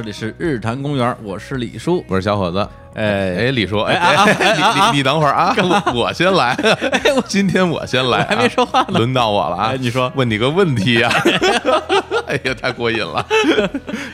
这里是日坛公园，我是李叔。我是小伙子。哎哎，李叔，哎哎你你你等会儿啊，我我先来，今天我先来啊，还没说话呢轮到我了啊哎！你说问你个问题呀？哎呀，太过瘾了，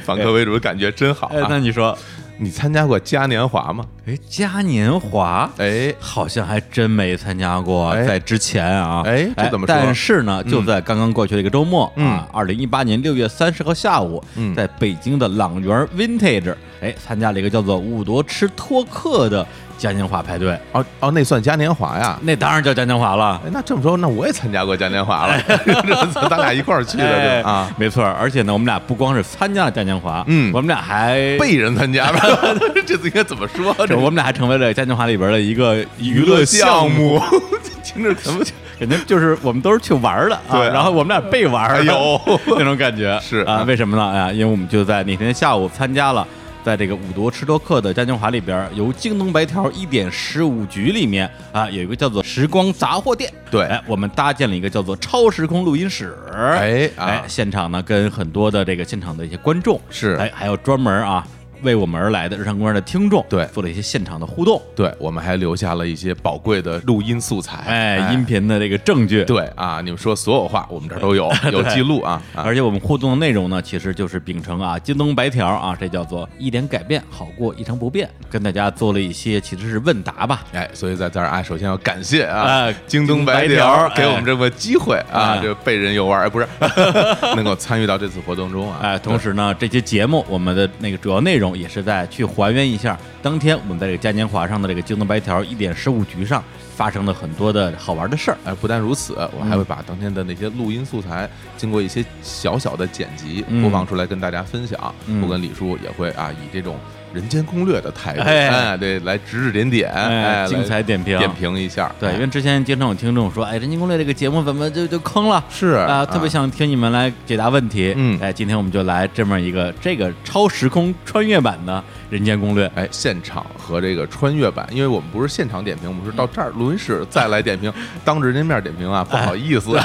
反客为主的感觉真好哎，那啊！你说，你参加过嘉年华吗？哎，嘉年华，哎，好像还真没参加过，哎。在之前啊，哎这怎么说？但是呢，就在刚刚过去的一个周末嗯。啊，二零一八年六月三十号下午，嗯。在北京的朗园 Vintage，哎，参加了一个叫做“五夺吃托克”的嘉年华派对，哦哦，那算嘉年华呀？那当然叫嘉年华了。哎，那这么说，那我也参加过嘉年华了，咱俩一块儿去的啊，没错，而且呢，我们俩不光是参加了嘉年华，嗯我们俩还被人参加了？这次应该怎么说？这我们俩还成为了嘉年华里边的一个娱乐乐项目，目，听着怎么？感觉就是我们都是去玩儿的啊，对啊然后我们俩被玩儿的，哎那种感觉是啊，为什么呢？啊，因为我们就在那天下午参加了。在这个五夺吃多克的嘉年华里边，由京东白条一点十五局里面啊，有一个叫做时光杂货店。对哎，我们搭建了一个叫做超时空录音室。哎啊哎，现场呢跟很多的这个现场的一些观众是哎，还有专门啊为我们而来的日常公园的听众，对做了一些现场的互动。对，我们还留下了一些宝贵的录音素材，哎，音频的这个证据。对啊，你们说所有话，我们这儿都有，有记录啊啊！而且我们互动的内容呢，其实就是秉承啊京东白条啊，这叫做一点改变好过一成不变，跟大家做了一些其实是问答吧。哎，所以在这儿啊，首先要感谢啊，哎京东白条给我们这么机会啊哎，这被人游玩，哎，不是，能够参与到这次活动中啊。哎，同时呢，这期节目我们的那个主要内容也是在去还原一下当天我们在这个嘉年华上的这个京东白条一点十五局上发生了很多的好玩的事儿。哎，不但如此，我嗯还会把当天的那些录音素材，经过一些小小的剪辑嗯播放出来跟大家分享。嗯我跟李叔也会啊，以这种人间攻略的态度，哎哎，对，来指指点点，哎，精彩点评，点评一下。对，哎因为之前经常有听众说，哎，《人间攻略》这个节目怎么就就坑了？是啊，特别想听你们来解答问题。嗯哎，今天我们就来这么一个这个超时空穿越版的《人间攻略》。哎，现场和这个穿越版，因为我们不是现场点评，我们是到这儿录音室再来点评，当着人家面点评啊，不好意思。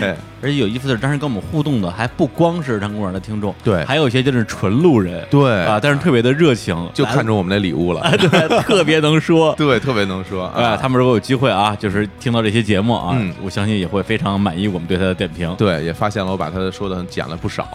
哎，而且有意思的是，当时跟我们互动的还不光是日常公园的听众，对还有一些就是纯路人，对啊，但是特别的热情，就看中我们的礼物了。对，特别能说。对，特别能说哎，啊。他们如果有机会啊，就是听到这些节目啊，嗯我相信也会非常满意我们对他的点评。对，也发现了我把他说的剪了不少，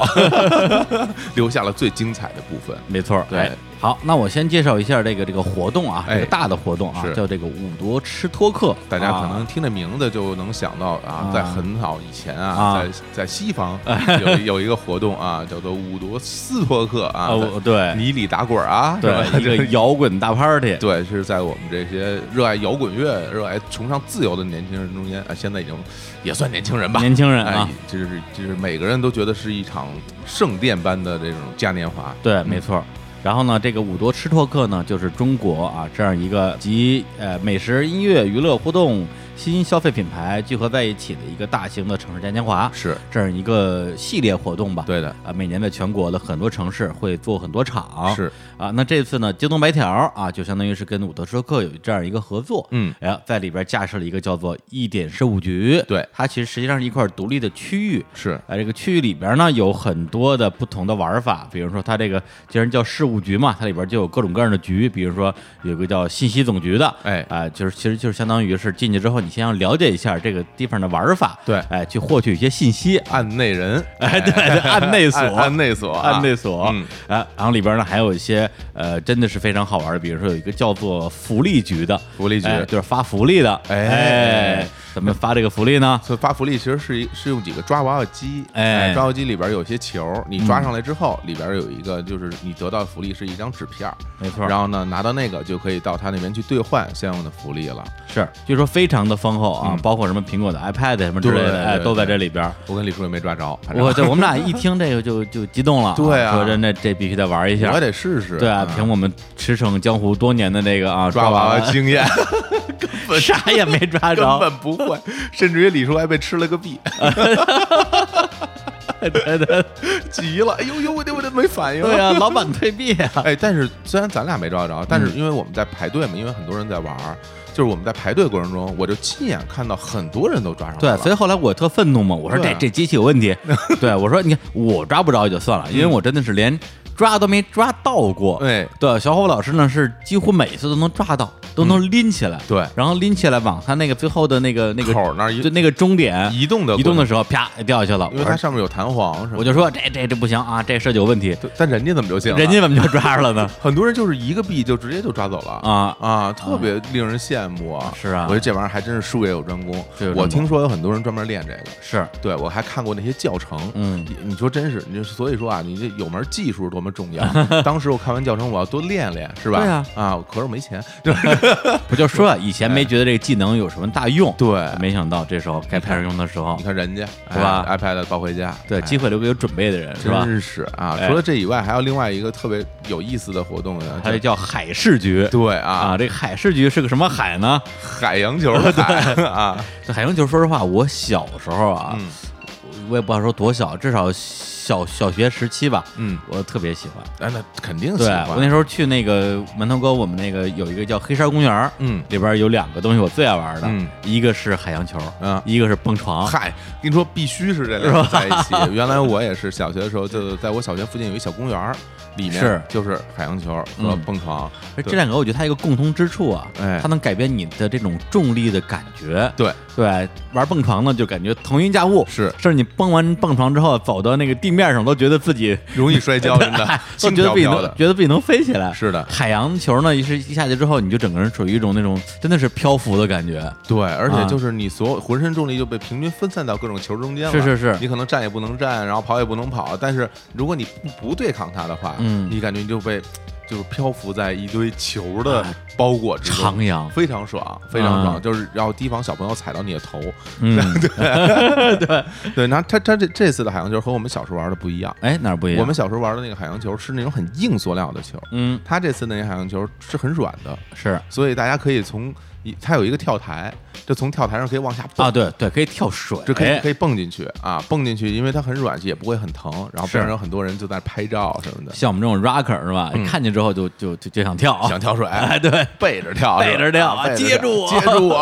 留下了最精彩的部分。没错，对哎好，那我先介绍一下这个这个活动啊，哎。这个大的活动啊，是。叫这个五夺吃托克，大家可啊能听这名字就能想到啊啊，在很早以前啊啊，在在西方 有有一个活动啊，叫做五夺斯托克啊对。泥里打滚啊，对一个摇滚大 party，对，是在我们这些热爱摇滚乐、热爱崇尚自由的年轻人中间啊，现在已经也算年轻人吧。年轻人啊。哎，就是就是每个人都觉得是一场圣殿般的这种嘉年华。对，没错。儿。然后呢，这个五多吃拓客呢，就是中国啊这样一个集呃美食、音乐、娱乐、互动、新消费品牌聚合在一起的一个大型的城市嘉年华，是这样一个系列活动吧。对的，啊，每年在全国的很多城市会做很多场。是啊，那这次呢，京东白条啊，就相当于是跟五德车客有这样一个合作。嗯，哎呀，在里边架设了一个叫做一点事务局。对它其实实际上是一块独立的区域。是啊，这个区域里边呢有很多的不同的玩法，比如说它这个既然叫事务局嘛，它里边就有各种各样的局，比如说有个叫信息总局的，哎啊、就是其实就是相当于是进去之后，你先要了解一下这个地方的玩法，对哎，去获取一些信息，案内人，哎，对对，案内所，案案内所啊，案内所，嗯，啊，然后里边呢还有一些呃，真的是非常好玩的，比如说有一个叫做福利局的，福利局。哎就是发福利的，哎怎么发这个福利呢？所以发福利其实是一是用几个抓娃娃机，哎抓娃娃机里边有些球，你抓上来之后，里边有一个就是你得到的福利是一张纸片，没错，然后呢拿到那个就可以到他那边去兑换相应的福利了。是据说非常的丰厚啊，嗯包括什么苹果的 iPad 什么之类的，哎，都在这里边。我跟李叔也没抓着，我对我们俩一听这个就就激动了，对啊说真的这必须得玩一下我也。得试试。对啊，凭我们驰骋江湖多年的这个啊抓娃娃经验，啥也没抓着根着，本不会，甚至于李叔还被吃了个币，对对急了，哎呦呦，我这我这没反应。对啊，老板退币啊，哎，但是虽然咱俩没抓着，但是嗯因为我们在排队嘛，因为很多人在玩儿，就是我们在排队过程中，我就亲眼看到很多人都抓上了对，了。所以后来我特愤怒嘛，我说对这这机器有问题。对，我说你看我抓不着也就算了，因为我真的是连抓都没抓到过。对对，小虎老师呢是几乎每次都能抓到，都能拎起来。对然后拎起来往他那个最后的那个那个口那儿就那个终点移动的移动的时候，啪掉下去了。因为它上面有弹簧。我就说这这这不行啊，这设计有问题。对，但人家怎么就行了？人家怎么就抓着了呢？很多人就是一个币就直接就抓走了啊啊，特别令人羡慕啊！是啊我觉得这玩意儿还真是术业有专攻我听说有很多人专门练这个，是，对我还看过那些教程。嗯你你说真是，你就所以说啊，你这有门技术多么重要。当时我看完教程，我要多练练，是吧？对啊啊，可是我没钱。不就说啊以前没觉得这个技能有什么大用，对没想到这时候该派上用的时候你，看人家是吧哎？iPad 抱回家，对，哎机会留给有准备的人，是吧？真是啊！哎除了这以外，还有另外一个特别有意思的活动呢，还有叫叫海事局。对啊，啊，这个海事局是个什么海呢？海洋球的 海啊，这海洋球，说实话，我小时候啊，嗯我也不好说多小，至少小小学时期吧，嗯，我特别喜欢。哎，那肯定喜对欢。我那时候去那个门头沟，我们那个有一个叫黑山公园儿，嗯里边有两个东西我最爱玩的，嗯一个是海洋球，嗯一个是蹦床。嗨，跟你说，必须是这两个在一起。原来我也是小学的时候，就在我小学附近有一小公园儿，里面是就是海洋球和嗯蹦床。而这两个我觉得它一个共同之处啊，哎它能改变你的这种重力的感觉。对对，玩蹦床呢就感觉腾云驾雾，是甚至你蹦完蹦床之后走到那个地面上都觉得自己容易摔跤，真的 都轻觉得自己能。觉得自己能飞起来。是的，海洋球呢，一是一下去之后，你就整个人处于一种那种真的是漂浮的感觉。对，而啊且就是你所有浑身重力就被平均分散到各种球中间了。是是是你可能站也不能站，然后跑也不能跑，但是如果你不不对抗它的话，嗯你感觉你就被就是漂浮在一堆球的啊包裹之中，徜徉，非常爽，非常爽，啊就是要提防小朋友踩到你的头。嗯，对对，那他他这这次的海洋球和我们小时候玩的不一样。哎，哪儿不一样？我们小时候玩的那个海洋球是那种很硬塑料的球，嗯他这次那个海洋球是很软的，是所以大家可以从一它有一个跳台，就从跳台上可以往下蹦啊，对对，可以跳水，这可以可以蹦进去啊，蹦进去，因为它很软，也不会很疼。然后边上有很多人就在拍照什么的，像我们这种 rocker 是吧？嗯看见之后就就就就想跳，想跳水，哎，对。背着跳，背着跳是吧背着接住我接住我！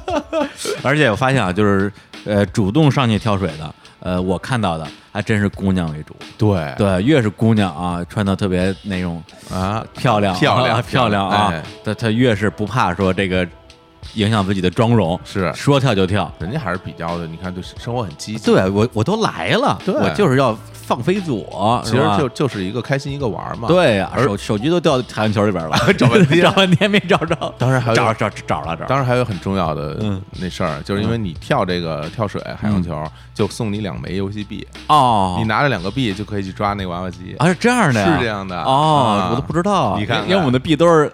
而且我发现啊，就是呃，主动上去跳水的，呃，我看到的还真是姑娘为主。对对，越是姑娘啊，穿的特别那种啊，漂亮、漂亮啊漂亮啊哎，她她越是不怕说这个影响自己的妆容，是说跳就跳。人家还是比较的，你看对生活很积极。对我我都来了，对我就是要放飞自我，其实就就是一个开心一个玩嘛。，对呀，而手手机都掉海洋球里边了，找半天找半天没找着，当然还有找找找了找，当然还有很重要的嗯。那事儿，就是因为你跳这个跳水海洋球，就送你两枚游戏币，哦，你拿着两个币就可以去抓那个娃娃机。啊是这样的呀，是这样的。哦，啊。我都不知道，你看看因为我们的币都是，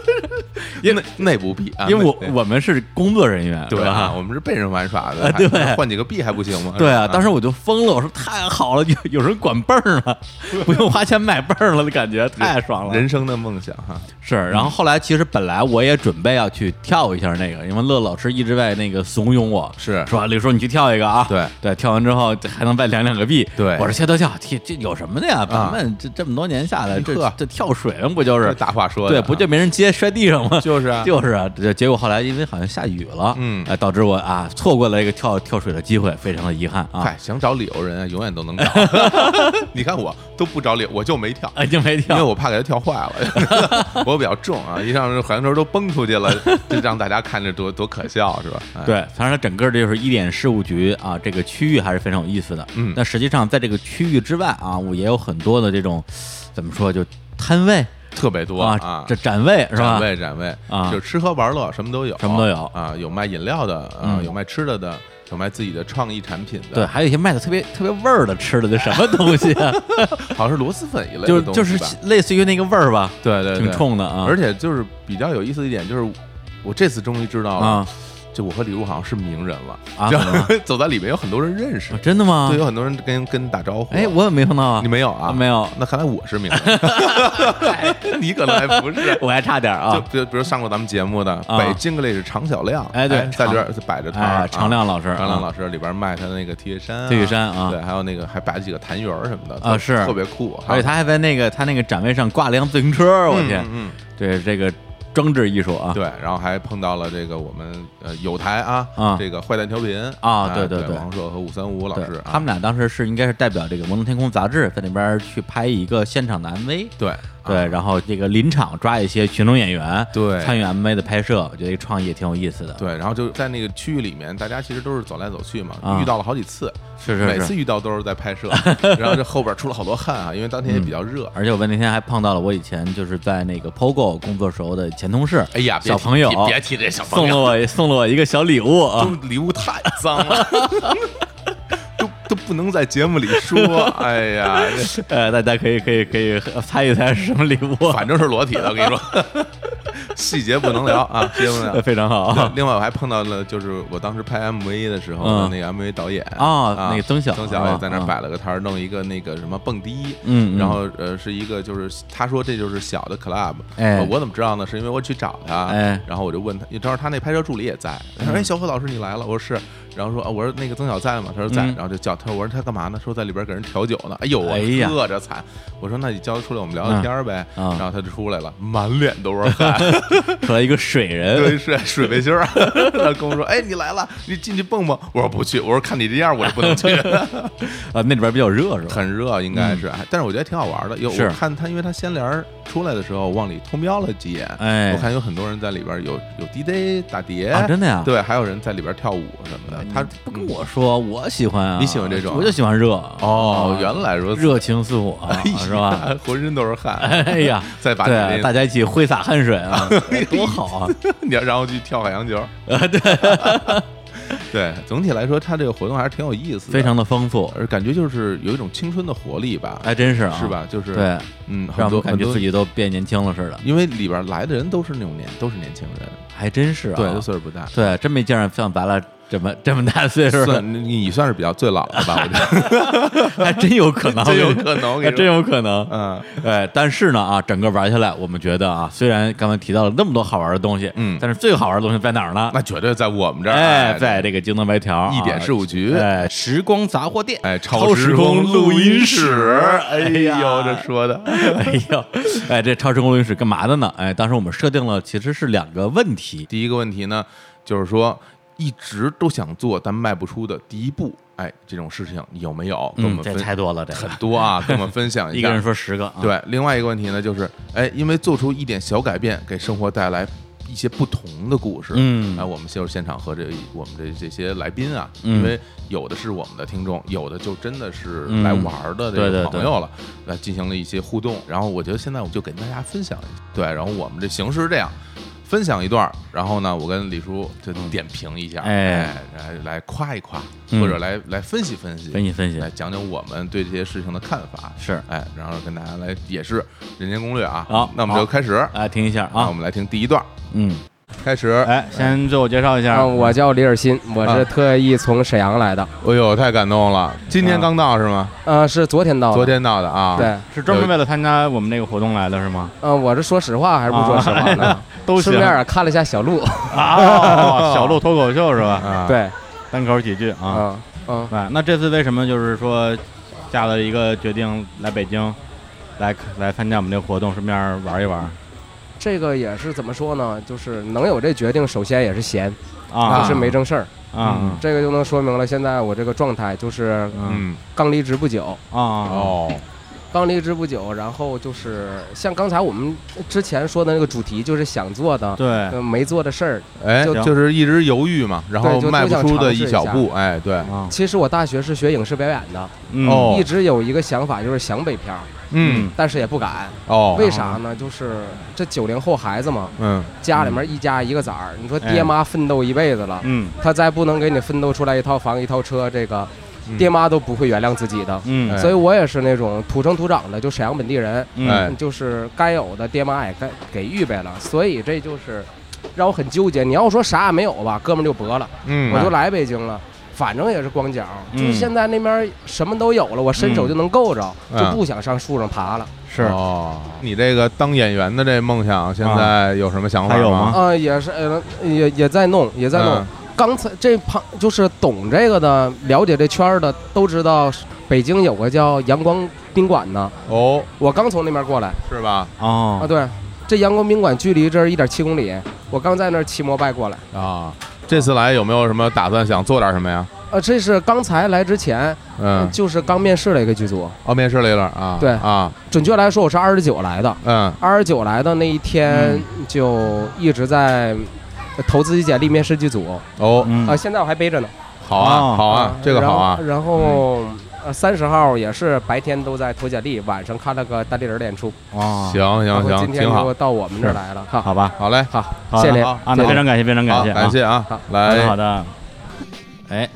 因为内部币啊，因为我我们是工作人员，对吧？我们是被人玩耍的，对。换几个币还不行吗？对啊，当时我就疯了，我说太好了，有 有人管泵儿了，不用花钱买泵儿了的感觉，太爽了。人生的梦想哈，是，然后后来其实本来我也准备要去跳一下那个，因为乐老师一直在那个怂恿我，是。说李叔你去跳一个啊，对。对，跳完之后还能再两两个币，对。我说跳跳跳，这这有什么的呀？咱们这这么多年下来，这这跳水嘛，不就是？大话说的。对，啊不就没人接摔地上吗？就是啊，就是啊，结果后来因为好像下雨了，嗯。哎，导致我啊错过了一个跳跳水的机会，非常的遗憾啊。嗨，，想找理由人啊，永远都能找。你看我都不着脸，我就没跳。哎，就没跳因为。我怕给他跳坏了，我比较重啊，一上这环球都崩出去了，这让大家看着多多可笑是吧？哎，对，反正它整个这就是一点事务局啊，这个区域还是非常有意思的。嗯但实际上在这个区域之外啊，我也有很多的这种怎么说，就摊位特别多啊啊，，这展位是吧？展？位展位啊。就吃喝玩乐什么都有，什么都有。啊，有卖饮料的啊，嗯。有卖吃的的，有卖自己的创意产品的，对，，还有一些卖的特别特别味儿的吃的，这什么东西啊？好像是螺蛳粉一类就就是的东西吧。类似于那个味儿吧，挺对对挺，冲的啊。而且就是比较有意思的一点就是，我这次终于知道了，啊就我和李璐好像是名人了啊 走在里面有很多人认识啊，真的吗对，？有很多人跟跟打招呼。哎，我也没碰到啊你，没有啊？没有，那看来我是名人，你可能还不是。我还差点啊就啊。比如比如上过咱们节目的啊北京 English 常小亮，哎对在这儿摆着摊常亮老师，常亮啊老师里边卖他的那个 T 恤衫啊，T 恤衫啊对，还有那个还摆几个痰盂儿什么的啊是特别酷。而且他还在那个他那个展位上挂了辆自行车，我天，嗯，嗯对这个装置艺术啊，对，然后还碰到了这个我们呃有台啊，啊。这个坏蛋调频啊哎对对对。对王朔和五三五老师啊，他们俩当时是应该是代表这个《摩登天空》杂志在那边去拍一个现场的 MV，对对，啊然后这个临场抓一些群众演员，对参与 MV 的拍摄，我觉得这个创意也挺有意思的。，对，然后就在那个区域里面，大家其实都是走来走去嘛，啊遇到了好几次，是是是。每次遇到都是在拍摄，然后这后边出了好多汗啊，因为当天也比较热。而且我那天还碰到了我以前就是在那个 POGO 工作时候的前同事，哎呀，别提小朋友别别提这小朋送了友，我送了我一个小礼物啊，这礼物太脏了 不能在节目里说。哎呀，这呃，大家可以可以可以猜一猜是什么礼物，反正是裸体的，我跟你说，细节不能聊啊，细节不能聊。非常好啊。另外，我还碰到了，就是我当时拍 MV 的时候嗯那个 MV 导演啊那个曾晓曾晓也在那摆了个摊儿，弄一个那个什么蹦迪，嗯嗯然后呃是一个就是他说这就是小的 club，哎呃我怎么知道呢？是因为我去找他，哎然后我就问他，你正好他那拍摄助理也在，他说哎小何老师你来了，我说是，然后说啊我说那个曾晓在吗？他说在，嗯然后就叫他，我说他干嘛呢？说在里边给人调酒呢，哎呦我哎呀喝着惨，我说那你叫他出来我们聊聊天儿呗，然后他就出来了，满脸都是汗。出来一个水人，对，是水背心儿，他跟我说：“哎，你来了，你进去蹦蹦。”我说：“不去。”我说：“看你这样，我就不能去。啊，那里边比较热是吧？很热，应该是，哎但是我觉得挺好玩的。有我看他，因为他先帘儿出来的时候，往里偷瞄了几眼，哎我看有很多人在里边有有 DJ 打碟，啊，真的呀？对，还有人在里边跳舞什么的。他不跟我说，我喜欢啊，你喜欢这种啊我就喜欢热。哦啊，原来如此，热情似火，哎是吧？？浑身都是汗，哎呀，再把对大家一起挥洒汗水啊，多好啊！你要然后去跳海洋球，啊，对，对，总体来说，他这个活动还是挺有意思的，非常的丰富，而感觉就是有一种青春的活力吧，还真是啊，是？吧？就是对，嗯，让我感觉自己都变年轻了似的，因为里边来的人都是那种年，都是年轻人，还真是啊。对，都岁数不大。对，真没见着像咱俩这么这么大岁数，算你你算是比较最老的吧？我觉得 还真有可能，真有可能，还真有可能。嗯，对，但是呢啊，整个玩下来，我们觉得啊，虽然刚才提到了那么多好玩的东西，嗯但是最好玩的东西在哪儿呢？那绝对在我们这儿，哎，在这个京东白条啊一点事务局哎，时光杂货店，哎超时空录音室，哎呀呦，这说的，哎呦，哎，这超时空录音室干嘛的呢？哎，当时我们设定了其实是两个问题，第一个问题呢，就是说一直都想做但迈不出的第一步，哎，这种事情有没有？跟我嗯，这们分太多了，这个很多啊，跟我们分享一下一个人。说十个，啊，对，另外一个问题呢，就是哎，因为做出一点小改变，给生活带来一些不同的故事。嗯哎，我们就是现场和这我们这这些来宾啊，嗯因为有的是我们的听众，有的就真的是嗯来玩儿的这个朋友了，来进行了一些互动。然后我觉得现在我就给大家分享一下，对，然后我们这形式是这样。分享一段，然后呢，我跟李叔就点评一下，哎。哎，来来夸一夸，嗯或者来来分析分析，分析分析。来讲讲我们对这些事情的看法。是，哎，然后跟大家来也是人间攻略啊。好那我们就开始。来，听一下啊，我们来听第一段，嗯，开始。哎，先自我介绍一下啊，，我叫李尔新，我啊是特意从沈阳来的，哎呦，太感动了！今天刚到是吗？呃，是昨天到的。昨天到的啊。对，是专门为了参加我们那个活动来的是吗？嗯，我是说实话还是不说实话呢？都行顺便啊看了一下小鹿，啊，小鹿脱口秀是吧？啊，对，单口喜剧啊。嗯嗯，对，那这次为什么就是说下了一个决定来北京，来来参加我们这个活动，顺便玩一玩这个也是怎么说呢？就是能有这决定，首先也是闲，啊。不是没正事儿。啊。嗯。这个就能说明了现在我这个状态就是嗯。嗯，刚离职不久，啊。哦，刚离职不久，然后就是像刚才我们之前说的那个主题，就是想做的。对呃没做的事儿，哎，行就是一直犹豫嘛，然后就迈不出的一小步，哎，对，啊其实我大学是学影视表演的，嗯哦一直有一个想法，就是想北漂，嗯，但是也不敢。哦，为啥呢？就是这九零后孩子嘛，嗯，家里面一家一个崽儿，你说哎爹妈奋斗一辈子了，嗯他再不能给你奋斗出来一套房一套车，这个嗯爹妈都不会原谅自己的。所以我也是那种土生土长的，就沈阳本地人，嗯哎就是该有的爹妈也该给预备了，所以这就是让我很纠结。你要说啥也没有吧，哥们儿就搏了，嗯，我就来北京了。反正也是光脚，嗯就是现在那边什么都有了，我伸手就能够着，嗯就不想上树上爬了。是哦，你这个当演员的这梦想，现在有什么想法还有吗啊、也是，呃，也也在弄，也在弄。嗯刚才这旁就是懂这个的，了解这圈儿的都知道，北京有个叫阳光宾馆呢。哦，我刚从那边过来是吧？啊，哦对，这阳光宾馆距离这儿一点七公里，我刚在那儿骑摩拜过来。啊，这次来有没有什么打算想做点什么呀？呃，这是刚才来之前，嗯，就是刚面试了一个剧组。哦，面试了一段啊？对啊，准确来说，我是二十九来的。嗯二十九来的那一天就一直在投自己简历面试剧组。哦，嗯。啊，现在我还背着呢。好啊哦好啊，这个好啊，然后呃，三十号也是白天都在投简历，晚上看了个单立人演出。哦，行行行，今天就，到我们这儿来了。哈，好。吧，好嘞，好，谢谢您。好啊，那非常感谢，非常感，谢，感谢啊。好，来。好，的，哎，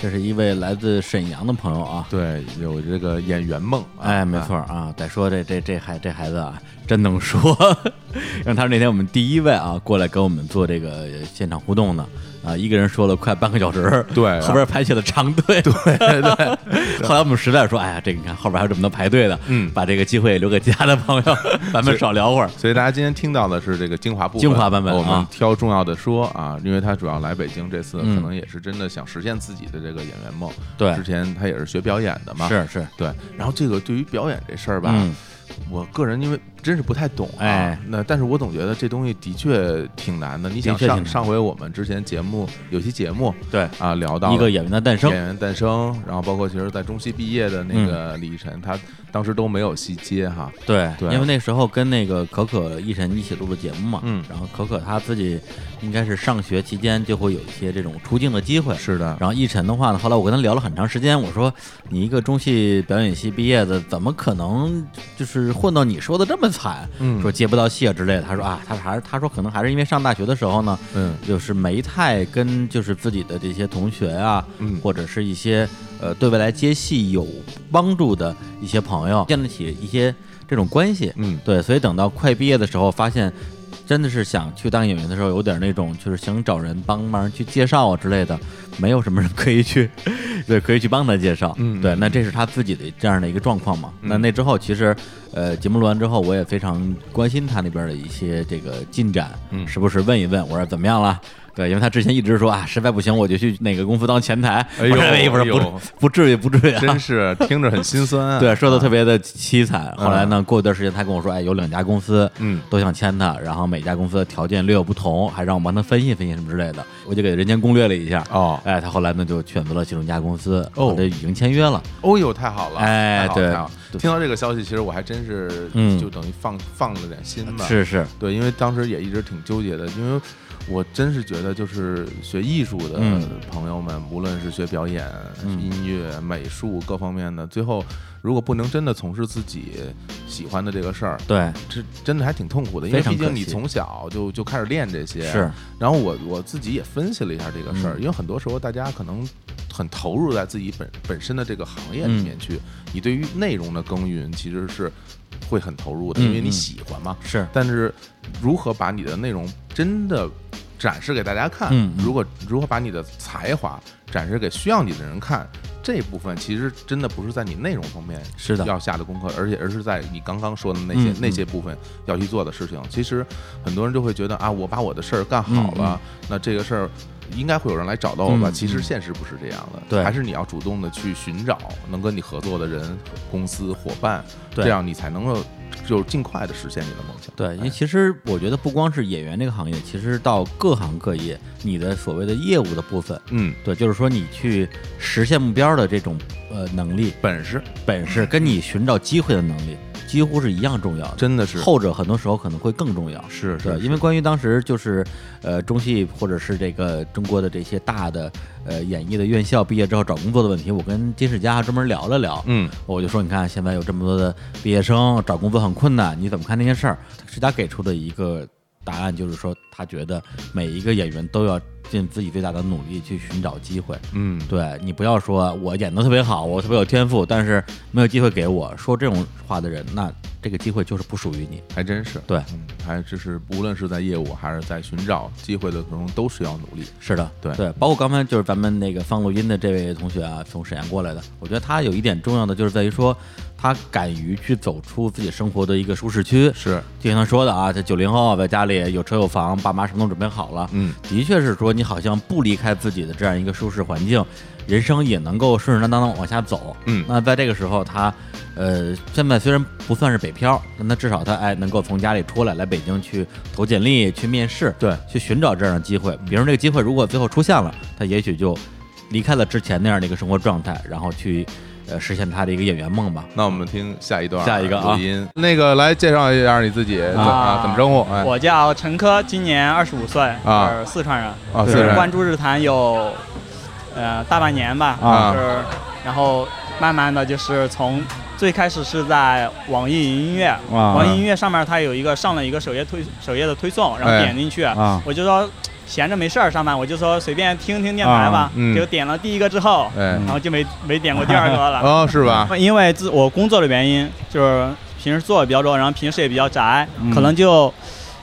这是一位来自沈阳的朋友啊。对，有这个演员梦，啊。哎，没错，啊，得说这这这孩这孩子啊，真能说。因为他是那天我们第一位啊过来跟我们做这个现场互动的啊，一个人说了快半个小时，对啊后边排起了长队，对对。后来我们实在说，哎呀，这个你看后边还有这么多排队的，嗯把这个机会留给其他的朋友，咱们少聊会儿。所以大家今天听到的是这个精华部分，精华版本我们啊挑重要的说啊，因为他主要来北京，这次嗯可能也是真的想实现自己的这个演员梦。对之前他也是学表演的嘛，是是，对。然后这个对于表演这事儿吧，嗯，我个人因为真是不太懂啊，哎。那但是我总觉得这东西的确挺难的。你想上上回我们之前节目有期节目对，啊聊到一个演员的诞生。演，员诞生，然后包括其实在中戏毕业的那个李晨，他当时都没有戏接哈，对，对。因为那时候跟那个可可、奕晨一起录的节目嘛，嗯。然后可可他自己应该是上学期间就会有一些这种出镜的机会，是的，然后奕晨的话呢，后来我跟他聊了很长时间，我说你一个中戏表演系毕业的，怎么可能就是混到你说的这么惨？嗯。说接不到戏啊之类的。他说啊，他还是他说可能还是因为上大学的时候呢，嗯。就是没太跟就是自己的这些同学啊，嗯。或者是一些呃对未来接戏有帮助的一些朋友建立起一些这种关系。嗯对，所以等到快毕业的时候，发现真的是想去当演员的时候，有点那种就是想找人帮忙去介绍啊之类的，没有什么人可以去，对，可以去帮他介绍。对，嗯对那这是他自己的这样的一个状况嘛。嗯那那之后，其实呃，节目录完之后，我也非常关心他那边的一些这个进展，嗯时不时问一问，我说怎么样了？对，因为他之前一直说啊，实在不行我就去哪个公司当前台。哎呦不是不不至于不至于啊，真是听着很心酸啊。对，说的特别别的凄惨。后来呢，过一段时间他跟我说，哎，有两家公司，嗯都想签他，然后每家公司的条件略有不同，还让我帮他分析分析什么之类的。我就给人间攻略了一下，哦。哎，他后来呢就选择了其中一家公司，哦。这已经签约了。哦呦，太好了！哎对。听到这个消息，其实我还真是嗯。就等于放放了点心吧。是是，对，因为当时也一直挺纠结的，因为我真是觉得，就是学艺术的嗯。朋友们，无论是学表演、嗯。音乐、美术各方面的，最后如果不能真的从事自己喜欢的这个事儿，对，这真的还挺痛苦的。因为毕竟你从小就就开始练这些，是。然后我我自己也分析了一下这个事儿，嗯因为很多时候大家可能很投入在自己本本身的这个行业里嗯面去，你对于内容的耕耘其实是会很投入的，嗯因为你嗯喜欢嘛。是，但是如何把你的内容真的展示给大家看？如果如何把你的才华展示给需要你的人看，这部分其实真的不是在你内容方面是的要下的功课，而且而是在你刚刚说的那些、那些部分要去做的事情。其实很多人就会觉得啊，我把我的事儿干好了，那这个事儿。应该会有人来找到我吧？嗯其实嗯。现实不是这样的，对。还是你要主动的去寻找能跟你合作的人、公司、伙伴，对。这样你才能够就是尽快的实现你的梦想。对，因为哎。其实我觉得不光是演员这个行业，其实到各行各业，你的所谓的业务的部分，嗯，对，就是说你去实现目标的这种呃能力、本事。本事，跟你寻找机会的能力，几乎是一样重要的。真的是后者很多时候可能会更重要。对，是是因为关于当时就是，呃，中戏或者是这个中国的这些大的呃演艺的院校毕业之后找工作的问题，我跟金世佳还专门聊了聊。嗯我就说，你看现在有这么多的毕业生找工作很困难，你怎么看这件事儿？世佳给出的一个答案就是说，他觉得每一个演员都要尽自己最大的努力去寻找机会。嗯，对你不要说我演的特别好，我特别有天赋，但是没有机会给我。说这种话的人，那这个机会就是不属于你。还真是。对，嗯，还就是无论是在业务还是在寻找机会的过程中，都是要努力。是的，对对，包括刚才就是咱们那个放录音的这位同学啊，从沈阳过来的，我觉得他有一点重要的就是在于说，他敢于去走出自己生活的一个舒适区。是，就像他说的啊，这九零后在家里有车有房，爸妈什么都准备好了，嗯，的确是说你好像不离开自己的这样一个舒适环境，人生也能够顺顺当当的往下走。嗯那在这个时候，他呃现在虽然不算是北漂，但他至少他哎能够从家里出来，来北京去投简历、去面试，对，去寻找这样的机会。比如这个机会如果最后出现了，他也许就离开了之前那样的一个生活状态，然后去呃实现他的一个演员梦吧。那我们听下一段下一个啊录音，那个来介绍一下你自己啊，怎么称呼？哎，我叫陈科，今年二十五岁，啊是四川人，啊，是关注日坛有呃大半年吧，是然后慢慢的就是从最开始是在网易云音乐，啊网易音乐上面它有一个上了一个首页推首页的推送，然后哎点进去，啊我就说闲着没事儿上班，我就说随便听听电台吧啊，嗯。结果点了第一个之后，哎，然后就没没点过第二个了。哦，是吧？因为自我工作的原因，就是平时做的比较多，然后平时也比较宅，嗯。可能就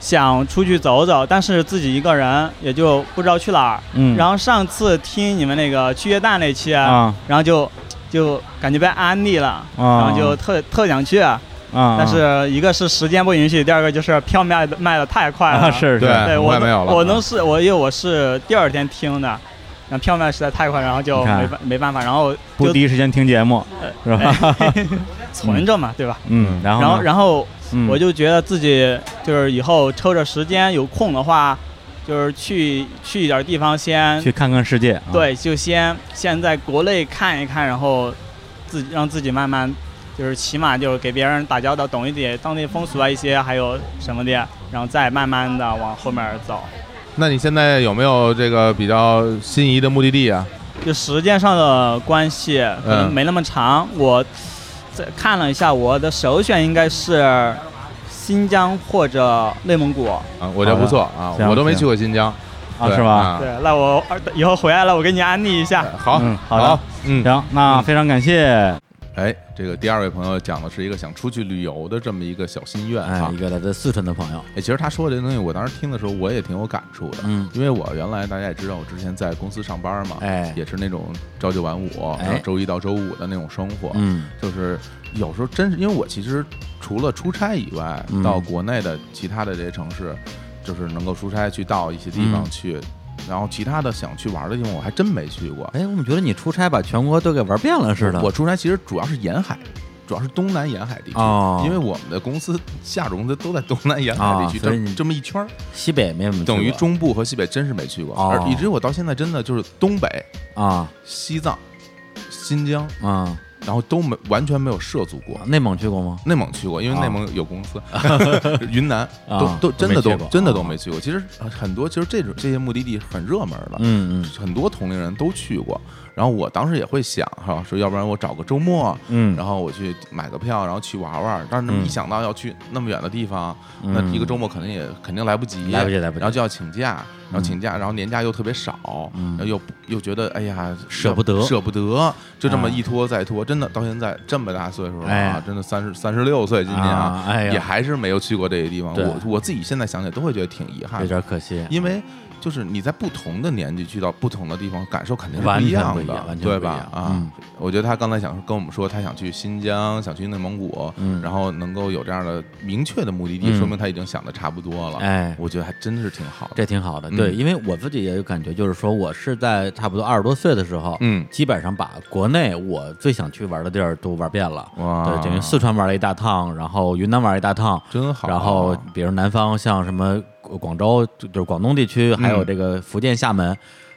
想出去走走，但是自己一个人也就不知道去哪儿。嗯，然后上次听你们那个去约旦那期，啊然后就就感觉被安利了，啊，然后就特特想去，啊，但是一个是时间不允许，第二个就是票卖的卖的太快了。啊是是。对对我没有了。我能是我因为我是第二天听的，然后票卖实在太快，然后就没办没办法，然后就不第一时间听节目是吧？哎存着嘛，对吧？嗯，然后然后然后嗯。我就觉得自己就是以后抽着时间有空的话，就是去去一点地方先去看看世界，啊，对，就先先在国内看一看，然后自己让自己慢慢就是起码就是给别人打交道，懂一点当地风俗啊一些还有什么的，然后再慢慢的往后面走。那你现在有没有这个比较心仪的目的地啊？就时间上的关系可能嗯没那么长，我在看了一下，我的首选应该是新疆或者内蒙古。啊，我觉得不错啊，我都没去过新疆，啊是吧？啊对，那我以后回来了，我给你安利一下。好，嗯好的嗯，行，那非常感谢，哎，这个第二位朋友讲的是一个想出去旅游的这么一个小心愿哎哈，。一个来自四川的朋友，哎，其实他说的这东西，我当时听的时候，我也挺有感触的。嗯，因为我原来大家也知道，我之前在公司上班嘛，哎也是那种朝九晚五，哎然后周一到周五的那种生活。嗯就是有时候真是因为我其实除了出差以外，嗯到国内的其他的这些城市，就是能够出差去到一些地方嗯去，然后其他的想去玩的地方，我还真没去过。哎，我们觉得你出差把全国都给玩遍了似的。我出差其实主要是沿海，主要是东南沿海地区，哦。因为我们的公司下属公司都在东南沿海地区，这这么一圈儿，西北没怎么等于中部和西北真是没去过，哦。而以至于我到现在真的就是东北、啊。西藏、新疆，啊，然后都没完全没有涉足过。内蒙去过吗？内蒙去过，因为啊内蒙有公司。云南都啊都真的都真的都啊没去过。其实呃很多，其实这种这些目的地很热门的，嗯嗯很多同龄人都去过。然后我当时也会想哈，说要不然我找个周末，嗯，然后我去买个票，然后去玩玩。但是那么嗯一想到要去那么远的地方，嗯那一个周末肯定也肯定来不及，来不及来不及然后就要请假，然后请假，然后年假又特别少，嗯然后又又觉得哎呀舍不得舍不得，就这么啊一拖再拖，真的到现在这么大岁数了哎啊，真的三十三十六岁今年啊哎也还是没有去过这些地方。我我自己现在想起来都会觉得挺遗憾有的，点可惜。因为。就是你在不同的年纪去到不同的地方，感受肯定是不一样的，对？吧啊，嗯我觉得他刚才想跟我们说，他想去新疆，想去内蒙古，嗯然后能够有这样的明确的目的地，嗯说明他已经想的差不多了。哎，我觉得还真是挺好的。这挺好的。嗯对，因为我自己也有感觉，就是说我是在差不多二十多岁的时候，嗯，基本上把国内我最想去玩的地儿都玩遍了。哇，对，等于四川玩了一大趟，然后云南玩一大趟，真好。然后比如南方像什么广州，就就是广东地区，还有嗯这个福建厦门，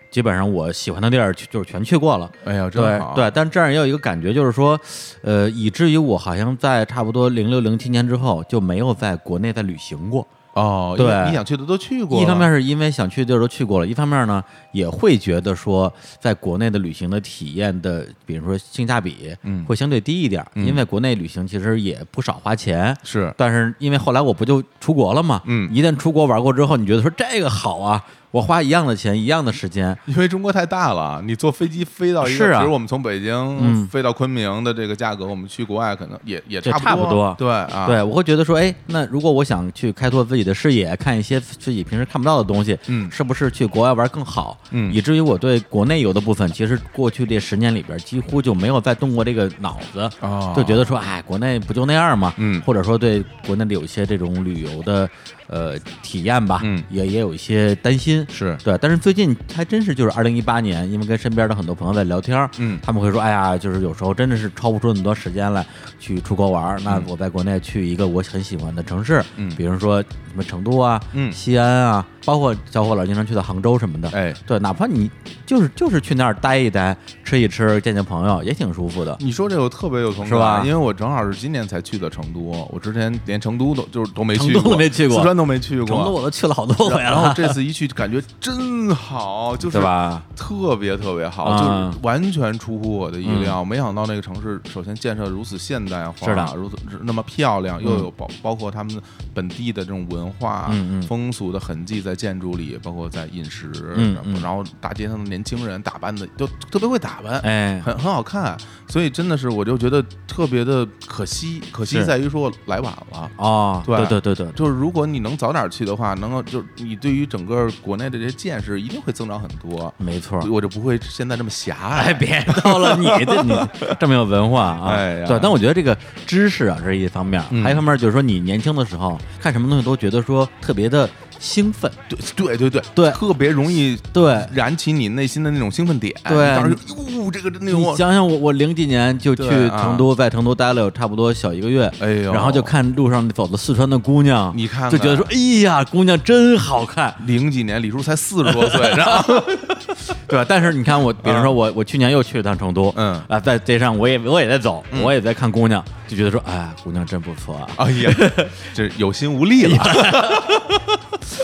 基本上我喜欢的地儿去就是全去过了。哎呀，真好。对对，但这样也有一个感觉，就是说，呃，以至于我好像在差不多零六零七年之后就没有在国内再旅行过。哦，对你想去的都去过了。一方面是因为想去的地儿都去过了，一方面呢也会觉得说，在国内的旅行的体验的，比如说性价比，嗯会相对低一点因为国内旅行其实也不少花钱。是但是因为后来我不就出国了嘛，嗯一旦出国玩过之后，你觉得说这个好啊，我花一样的钱，一样的时间，因为中国太大了，你坐飞机飞到一个，是啊。比如我们从北京嗯飞到昆明的这个价格，我们去国外可能也也这差不差不多。对啊，对，我会觉得说，哎，那如果我想去开拓自己的视野，看一些自己平时看不到的东西，嗯。是不是去国外玩更好？嗯。以至于我对国内游的部分，其实过去这十年里边几乎就没有再动过这个脑子，哦，就觉得说，哎，国内不就那样吗？嗯。或者说对国内的有一些这种旅游的呃体验吧，嗯。也也有一些担心。心。是，对，但是最近还真是就是二零一八年，因为跟身边的很多朋友在聊天儿，嗯他们会说，哎呀，就是有时候真的是抽不出那么多时间来去出国玩儿。那嗯我在国内去一个我很喜欢的城市，嗯比如说什么成都啊、嗯西安啊，包括小伙老经常去的杭州什么的。哎，对，哪怕你就是就是去那儿待一待、吃一吃、见见朋友，也挺舒服的。你说这个我特别有同感，是吧因为我正好是今年才去的成都，我之前连成都都就是都没去成过，都都没去过四川都没去过，成都我都去了好多回然后了，这次一去，感觉真好，就是对吧？特别特别好，嗯。就是完全出乎我的意料。没想到那个城市首先建设如此现代化，是的。如此那么漂亮，嗯。又有包包括他们本地的这种文化、风俗的痕迹在建筑里，包括在饮食，然后大街上的年轻人打扮的都特别会打扮，哎，很很好看，所以真的是我就觉得特别的可惜，可惜在于说来晚了。啊，对对对对对，就是如果你能早点去的话，能够就是你对于整个国内的这些见识一定会增长很多，没错。我就不会现在这么狭隘。哎，别 逗了，你这你这么有文化啊！哎对，但我觉得这个知识啊，这是一方面，嗯还有一方面就是说，你年轻的时候看什么东西都觉得说特别的兴奋，对对对对。对特别容易对。燃起你内心的那种兴奋点。对。当时哟，这个那你，想想我，我零几年就去成都，在成都待了有差不多小一个月，哎呦，然后就看路上走的四川的姑娘，你看看就觉得说，哎呀，姑娘真好看，零几年李叔才四十多岁，然后 对吧？但是你看我，比如说我，我去年又去了趟成都，嗯啊，在街上我也我也在走，嗯我也在看姑娘，就觉得说，哎，姑娘真不错啊，哎呀，这有心无力了。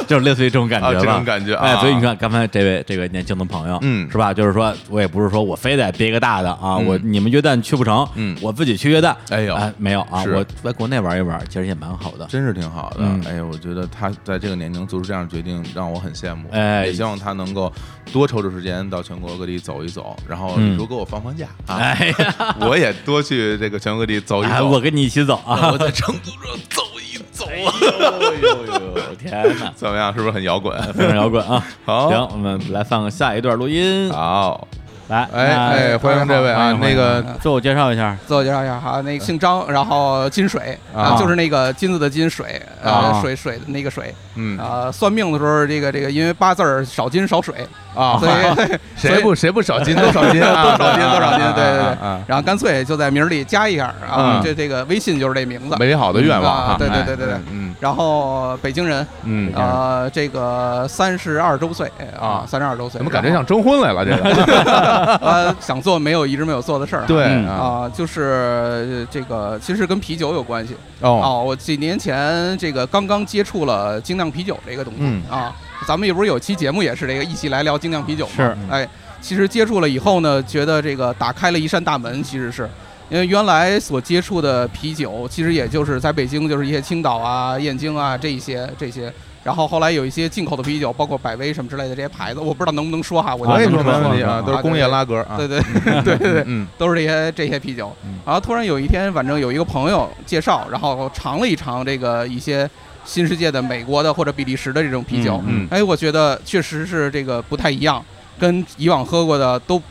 就是类似于这种感觉吧，啊这种感觉啊哎，所以你看刚才这位这个年轻的朋友，嗯是吧？就是说我也不是说我非得憋个大的啊，嗯我你们约旦去不成，嗯我自己去约旦，哎呦哎，没有啊，我在国内玩一玩，其实也蛮好的，真是挺好的，嗯哎呀，我觉得他在这个年龄做出这样的决定，让我很羡慕。哎也希望他能够多抽出时间到全国各地走一走，然后嗯你说给我放放假啊，哎呀，我也多去这个全国各地走一哎，走。我跟你一起走啊，我在成都这走一走啊，哎呦呦呦，天哪！怎么样？是不是很摇滚？非常摇滚啊！好行，我们来放下一段录音。好，来，哎哎，欢迎这位啊，那个自我介绍一下。自我介绍一下哈，那个姓张，然后金水啊就是那个金子的金水，啊呃，水水的那个水嗯啊。算命的时候，这个这个因为八字儿少金少水，啊 所以谁不谁不少金都少金啊，都少金多少金，对对对。啊，然后干脆就在名儿里加一下啊嗯，这这个微信就是这名字。美好的愿望啊，对对对对对哎嗯然后北京人，嗯，呃，这个三十二周岁啊啊，三十二周岁。怎么感觉像征婚来了？这个呃 想做没有一直没有做的事儿啊？对嗯啊，啊，就是呃这个其实跟啤酒有关系。哦，哦，我几年前这个刚刚接触了精酿啤酒这个东西、嗯啊，咱们也不是有期节目也是这个一起来聊精酿啤酒嘛？是，哎，其实接触了以后呢，觉得这个打开了一扇大门，其实是。因为原来所接触的啤酒，其实也就是在北京，就是一些青岛啊、燕京啊这一些这些，然后后来有一些进口的啤酒，包括百威什么之类的这些牌子，我不知道能不能说哈，我啊我也就说没问题啊啊，都是工业拉格啊，对对对对对，嗯 都是这些这些啤酒。然后突然有一天，反正有一个朋友介绍，然后尝了一尝这个一些新世界的美国的或者比利时的这种啤酒，嗯哎，我觉得确实是这个不太一样，跟以往喝过的都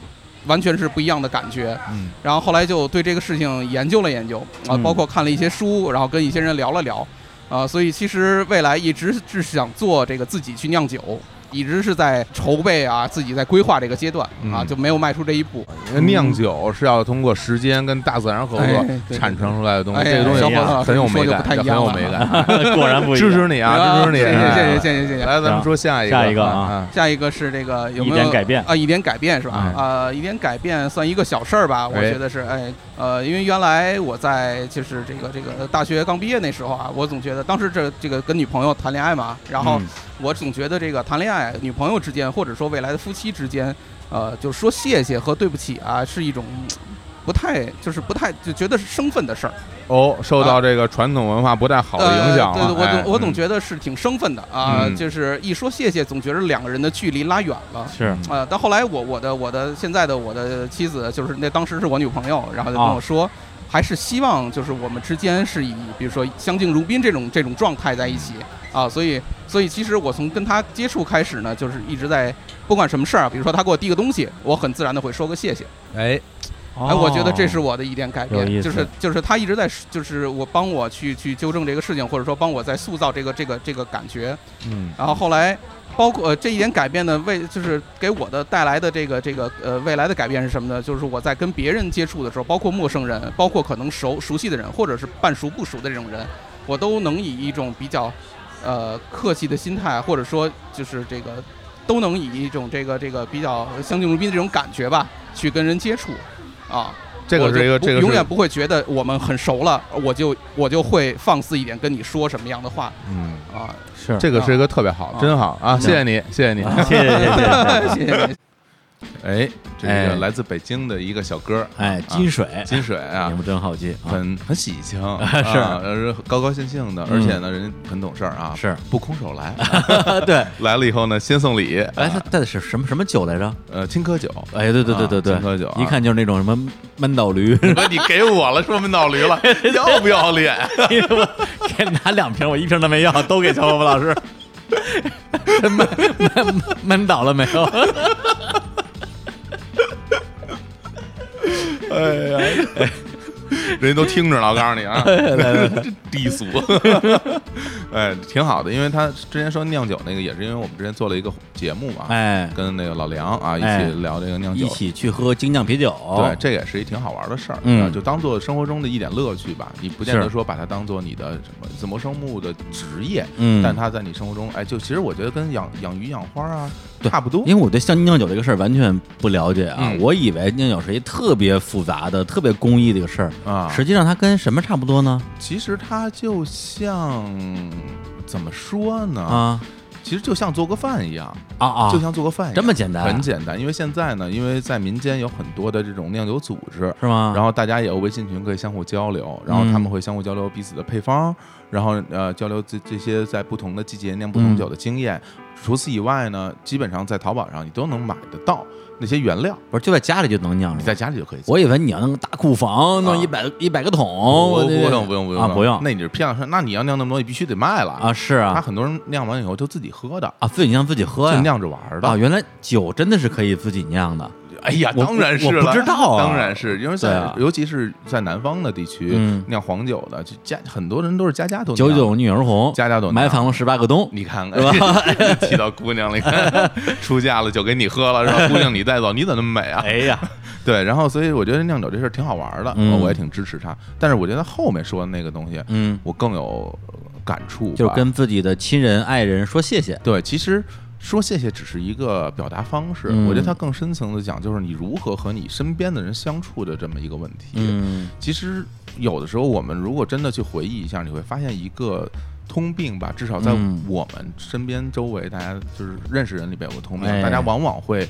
完全是不一样的感觉。嗯然后后来就对这个事情研究了研究啊，嗯包括看了一些书，然后跟一些人聊了聊，啊，所以其实未来一直是想做这个自己去酿酒。一直是在筹备啊，自己在规划这个阶段啊，嗯就没有迈出这一步。酿酒是要通过时间跟大自然合哎作产生出来的东西，哎这个东西小伙子很有美感，说就不太一很样了有美感。果然不一样。支持你啊，支持你！谢谢哎谢谢谢谢谢谢。来，咱们说下一个，下一个啊啊，下一个是这个有没有一点改变啊？一点改变是吧？哎呃，一点改变算一个小事儿吧，我哎觉得是哎呃，因为原来我在就是这个这个大学刚毕业那时候啊，我总觉得当时这这个跟女朋友谈恋爱嘛，然后嗯我总觉得这个谈恋爱女朋友之间或者说未来的夫妻之间，呃，就说谢谢和对不起啊，是一种。不太就是不太就觉得是生分的事儿，哦，受到这个传统文化不太好的影响了。呃对对，我哎总我总嗯觉得是挺生分的啊，嗯就是一说谢谢，总觉得两个人的距离拉远了。是呃，但后来我我的我的现在的我的妻子，就是那当时是我女朋友，然后就跟啊我说，还是希望就是我们之间是以比如说相敬如宾这种这种状态在一起啊，所以所以其实我从跟她接触开始呢，就是一直在不管什么事儿啊，比如说她给我递个东西，我很自然的会说个谢谢。哎，哎，我觉得这是我的一点改变，就是就是他一直在，就是我帮我去去纠正这个事情，或者说帮我在塑造这个这个这个感觉。嗯然后后来，包括、呃、这一点改变呢，为就是给我的带来的这个这个呃未来的改变是什么呢？就是我在跟别人接触的时候，包括陌生人，包括可能熟熟悉的人，或者是半熟不熟的这种人，我都能以一种比较呃客气的心态，或者说就是这个都能以一种这个这个比较相敬如宾的这种感觉吧，去跟人接触啊。这个是一个这个永远不会觉得我们很熟了，我就我就会放肆一点跟你说什么样的话嗯，啊。是这个是一个特别好，啊真好啊！谢谢你，谢谢你。谢谢谢谢谢谢。哎，这个来自北京的一个小哥，哎，金水，金水啊。名，字真好记，啊。很很喜庆，是。高高兴兴的，嗯。而且呢，人家很懂事儿啊，是。不空手来，对。来了以后呢，先送礼，哎，啊。他带的是什么什么酒来着？呃，青稞酒，哎，对对对对对，啊青稞酒啊。一看就是那种什么闷倒驴，不你给我了，说闷倒驴了，要不要脸？因为我给拿两瓶，我一瓶都没要，都给小伙伴老师。闷闷闷倒了没有？哎呀，人家都听着了，我告诉你啊，这低俗。哎，挺好的，因为他之前说酿酒那个，也是因为我们之前做了一个节目嘛，哎，跟那个老梁啊一哎起聊这个酿酒一。起去喝精酿啤酒。对，这也是一挺好玩的事儿，嗯啊就当做生活中的一点乐趣吧。你不见得是说把它当做你的什么自谋生目的职业，嗯但它在你生活中，哎，就其实我觉得跟养养鱼养花啊对差不多。因为我对像酿酒这个事儿完全不了解啊，嗯我以为酿酒是一特别复杂的、特别工艺的一个事儿，啊，实际上它跟什么差不多呢？其实它就像怎么说呢？啊其实就像做个饭一样，啊啊！就像做个饭一样，这么简单啊很简单。因为现在呢，因为在民间有很多的这种酿酒组织，是吗？然后大家也有微信群可以相互交流，然后他们会相互交流彼此的配方，然后呃交流这这些在不同的季节酿不同酒的经验。除此以外呢，基本上在淘宝上你都能买得到那些原料，不是就在家里就能酿你？在家里就可以做。我以为你要弄个大库房，弄啊一百一百个桶，不不用不用不用啊，不用那你是骗说，那你要酿那么多，你必须得卖了啊，。是啊他啊很多人酿完以后就自己喝的，啊，自己酿自己喝呀。就酿着玩的啊，。原来酒真的是可以自己酿的。哎呀，当然是我了，不知道啊当然是因为在啊尤其是在南方的地区嗯酿黄酒的，就家很多人都是家家都酿九九女儿红，家家都酿买房十八个冬。你看看，提到姑娘了，你 看出嫁了酒给你喝了是吧？姑娘你带走，你怎么那么美啊？哎呀，对，然后所以我觉得酿酒这事儿挺好玩的，嗯我也挺支持他。但是我觉得后面说的那个东西，嗯，我更有感触，就是跟自己的亲人、爱人说谢谢。对，其实说谢谢只是一个表达方式，嗯。我觉得它更深层的讲，就是你如何和你身边的人相处的这么一个问题。嗯。其实有的时候，我们如果真的去回忆一下，你会发现一个通病吧，至少在嗯。我们身边周围，大家就是认识人里边有个通病，哎。大家往往会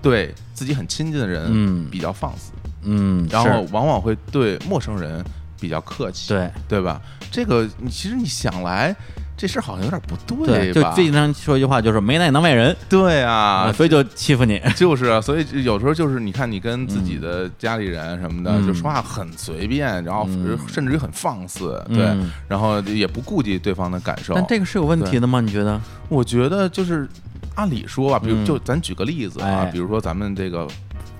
对自己很亲近的人嗯。比较放肆，嗯，然后往往会对陌生人比较客气，对。对吧？这个你其实你想来，这事儿好像有点不对，就最？经常说一句话，就是没奶能外人对啊，所以就欺负你。就是啊，所以有时候就是你看，你跟自己的家里人什么的，嗯就说话很随便，然后嗯甚至于很放肆，对，嗯然后也不顾及对方的感受。但这个是有问题的吗？你觉得？我觉得就是按理说吧，比如嗯就咱举个例子啊哎，比如说咱们这个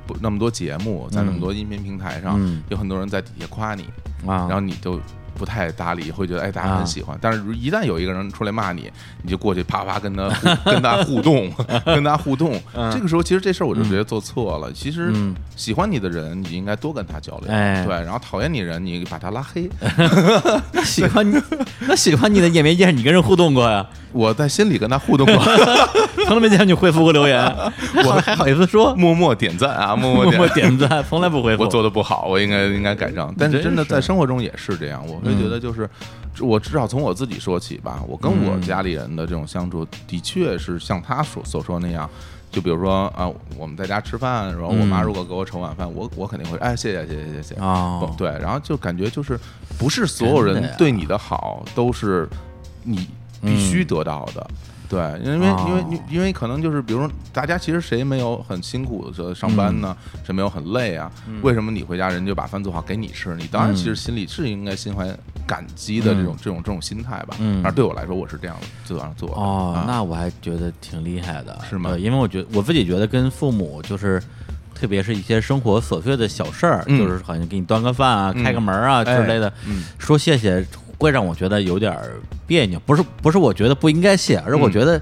不那么多节目，在那么多音频平台上，嗯有很多人在底下夸你，啊，然后你就。不太搭理，会觉得哎，大家啊很喜欢。但是，一旦有一个人出来骂你，你就过去啪啪跟他 跟他互动，跟他互动。嗯这个时候，其实这事儿我就觉得做错了。其实嗯喜欢你的人，你应该多跟他交流，哎对。然后讨厌你的人，你把他拉黑。那喜欢你，那喜欢你的也没见你跟人互动过呀，我在心里跟他互动过，从来没见你回复过留言，我还好意思说，默默点赞啊，默默默默点。赞，从来不回复。我做的不好，我应该应该改正。但是真的在生活中也是这样，我会觉得就是，我至少从我自己说起吧。我跟我嗯家里人的这种相处，的确是像他所所说那样。就比如说啊，我们在家吃饭，然后我妈嗯如果给我盛碗饭，我我肯定会哎谢谢谢谢谢谢。啊，对，然后就感觉就是不是所有人对你的好都是你必须得到的。对，因为哦因为因因为可能就是，比如说，大家其实谁没有很辛苦的上班呢？谁没有很累啊？为什么你回家人就把饭做好给你吃？你当然嗯其实心里是应该心怀感激的这种这种这种心态吧。嗯而对我来说，我是这样这样做的。哦啊，那我还觉得挺厉害的，是吗对因为我觉得我自己觉得跟父母就是特别是一些生活琐碎的小事儿，嗯就是好像给你端个饭啊、嗯开个门啊之类的，嗯说谢谢会让我觉得有点儿别扭。不是不是，我觉得不应该谢，而是我嗯觉得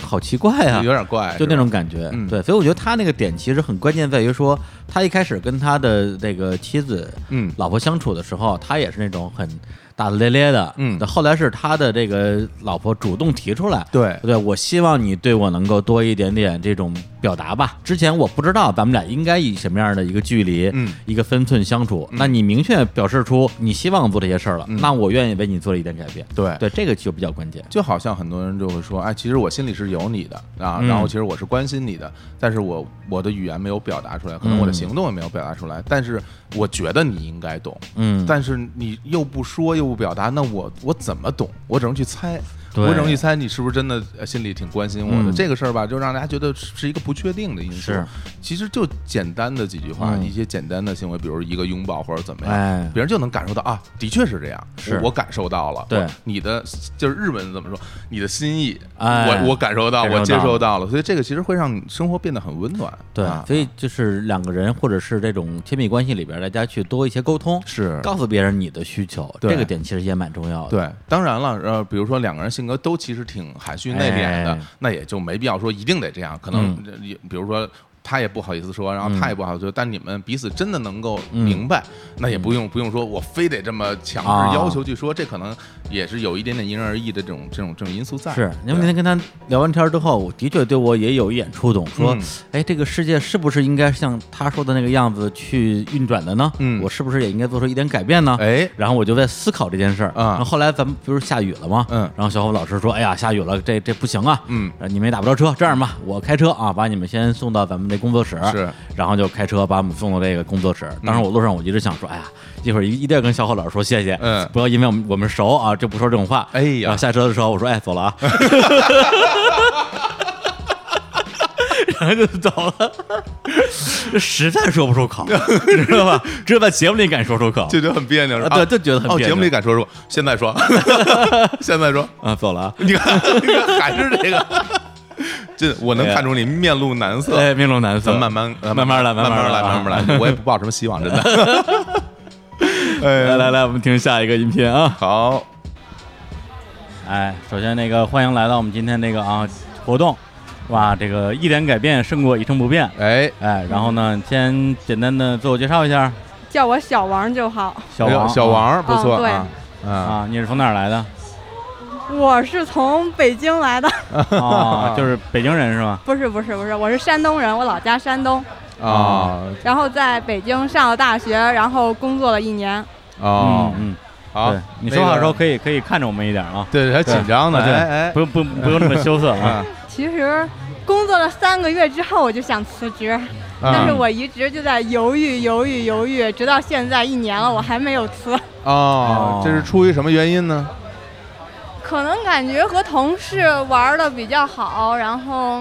好奇怪啊有。点怪，就那种感觉，嗯对，所以我觉得他那个点其实很关键，在于说他一开始跟他的那个妻子、嗯老婆相处的时候，他也是那种很大大咧咧的，嗯。那后来是他的这个老婆主动提出来，对。对，我希望你对我能够多一点点这种表达吧。之前我不知道咱们俩应该以什么样的一个距离，嗯。一个分寸相处。那你明确表示出你希望做这些事儿了，嗯。那我愿意为你做一点改变。对。对，这个就比较关键。就好像很多人就会说，哎，其实我心里是有你的啊，嗯。然后其实我是关心你的，但是我我的语言没有表达出来，可能我的嗯行动也没有表达出来，但是我觉得你应该懂，嗯，但是你又不说又不表达，那我我怎么懂？我只能去猜。对我整一猜你是不是真的呃心里挺关心我的、嗯这个事儿吧，就让大家觉得是是一个不确定的因素。是，其实就简单的几句话，嗯一些简单的行为，比如一个拥抱或者怎么样，哎，别人就能感受到啊，的确是这样，是我我感受到了。对你的就是日本怎么说？你的心意，哎我我感受到，受到我接受到了，所以这个其实会让生活变得很温暖。对，啊所以就是两个人或者是这种亲密关系里边，大家去多一些沟通，是告诉别人你的需求，对这个点其实也蛮重要的。对，当然了，呃，比如说两个人性格都其实挺含蓄内敛的，哎那也就没必要说一定得这样。可能也、比如说。他也不好意思说，然后他也不好意思说，但你们彼此真的能够嗯明白，那也不用不用说我非得这么强啊制要求去说，这可能也是有一点点因人而异的这种这种这种因素在。是，因为那天跟他聊完天之后，我的确对我也有一点触动，说嗯，哎，这个世界是不是应该像他说的那个样子去运转的呢？嗯我是不是也应该做出一点改变呢？哎，然后我就在思考这件事儿。啊然后后来咱们不是下雨了吗？嗯然后小虎老师说，哎呀，下雨了，这这不行啊。嗯，呃你们也打不着车，这样吧，我开车啊，把你们先送到咱们这工作室，是，然后就开车把我们送到这个工作室。当时我路上我一直想说，哎呀，一会儿一一定要跟小何老师说谢谢，嗯。不要因为我们我们熟啊，就不说这种话。哎呀。下车的时候我说，哎，走了啊，然后就走了，实在说不出口，你知道吧？只有在节目里敢说出口，就觉得很别扭，啊对，就觉得很哦，别扭。节目里敢说说，现在说，现在说，啊，走了啊。你看，你看，还是这个，这我能看出你面露难色。哎，面露难色，咱慢慢呃慢慢来，慢，慢来，慢慢来，我也不抱什么希望，真的。哎来来来，我们听下一个音频啊。好，哎，首先那个欢迎来到我们今天这个啊活动，哇，这个一点改变胜过一成不变。哎，哎，然后呢，先简单的自我介绍一下，叫我小王就好。小王，小王不错嗯啊，啊，啊，你是从哪儿来的？我是从北京来的，啊，就是北京人是吗？不是不是不是，我是山东人，我老家山东，啊然后在北京上了大学，然后工作了一年。哦。嗯，嗯，好，你说话的时候可以可以看着我们一点啊，对，还紧张呢，对哎哎。不用不不用那么羞涩啊。啊。其实工作了三个月之后，我就想辞职，啊。但是我一直就在犹豫犹豫犹豫，直到现在一年了，我还没有辞。哦，这是出于什么原因呢？可能感觉和同事玩的比较好，然后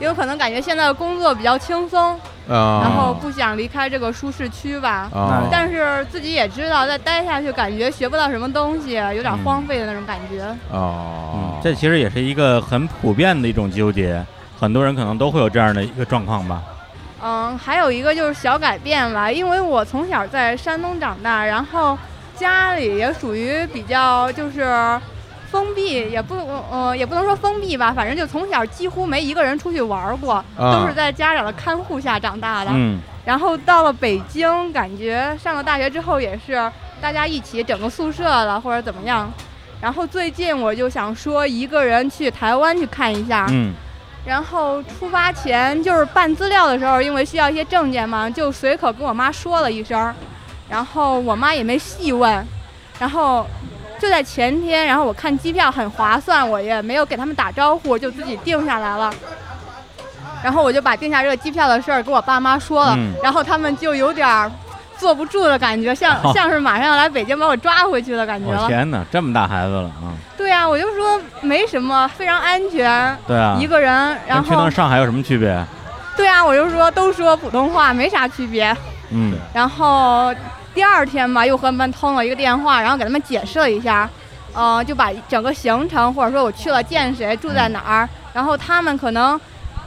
也有可能感觉现在的工作比较轻松，啊，然后不想离开这个舒适区吧。啊，但是自己也知道，再待下去感觉学不到什么东西，有点荒废的那种感觉。哦嗯，，这其实也是一个很普遍的一种纠结，很多人可能都会有这样的一个状况吧。嗯，还有一个就是小改变吧，因为我从小在山东长大，然后家里也属于比较就是封闭，也不呃也不能说封闭吧，反正就从小几乎没一个人出去玩过，都是在家长的看护下长大的。嗯，然后到了北京，感觉上了大学之后也是大家一起整个宿舍了或者怎么样。然后最近我就想说一个人去台湾去看一下，嗯，然后出发前就是办资料的时候，因为需要一些证件嘛，就随口跟我妈说了一声儿，然后我妈也没细问，然后就在前天，然后我看机票很划算，我也没有给他们打招呼，就自己定下来了。然后我就把定下这个机票的事儿给我爸妈说了，嗯然后他们就有点儿坐不住的感觉，像 像是马上要来北京把我抓回去的感觉了。我天哪，这么大孩子了啊！对啊，我就说没什么，非常安全，对啊，一个人，然跟去后趟上海有什么区别？对啊，我就说都说普通话，没啥区别。嗯，然后第二天吧，又和他们通了一个电话，然后给他们解释了一下，呃，就把整个行程或者说我去了见谁，住在哪儿，然后他们可能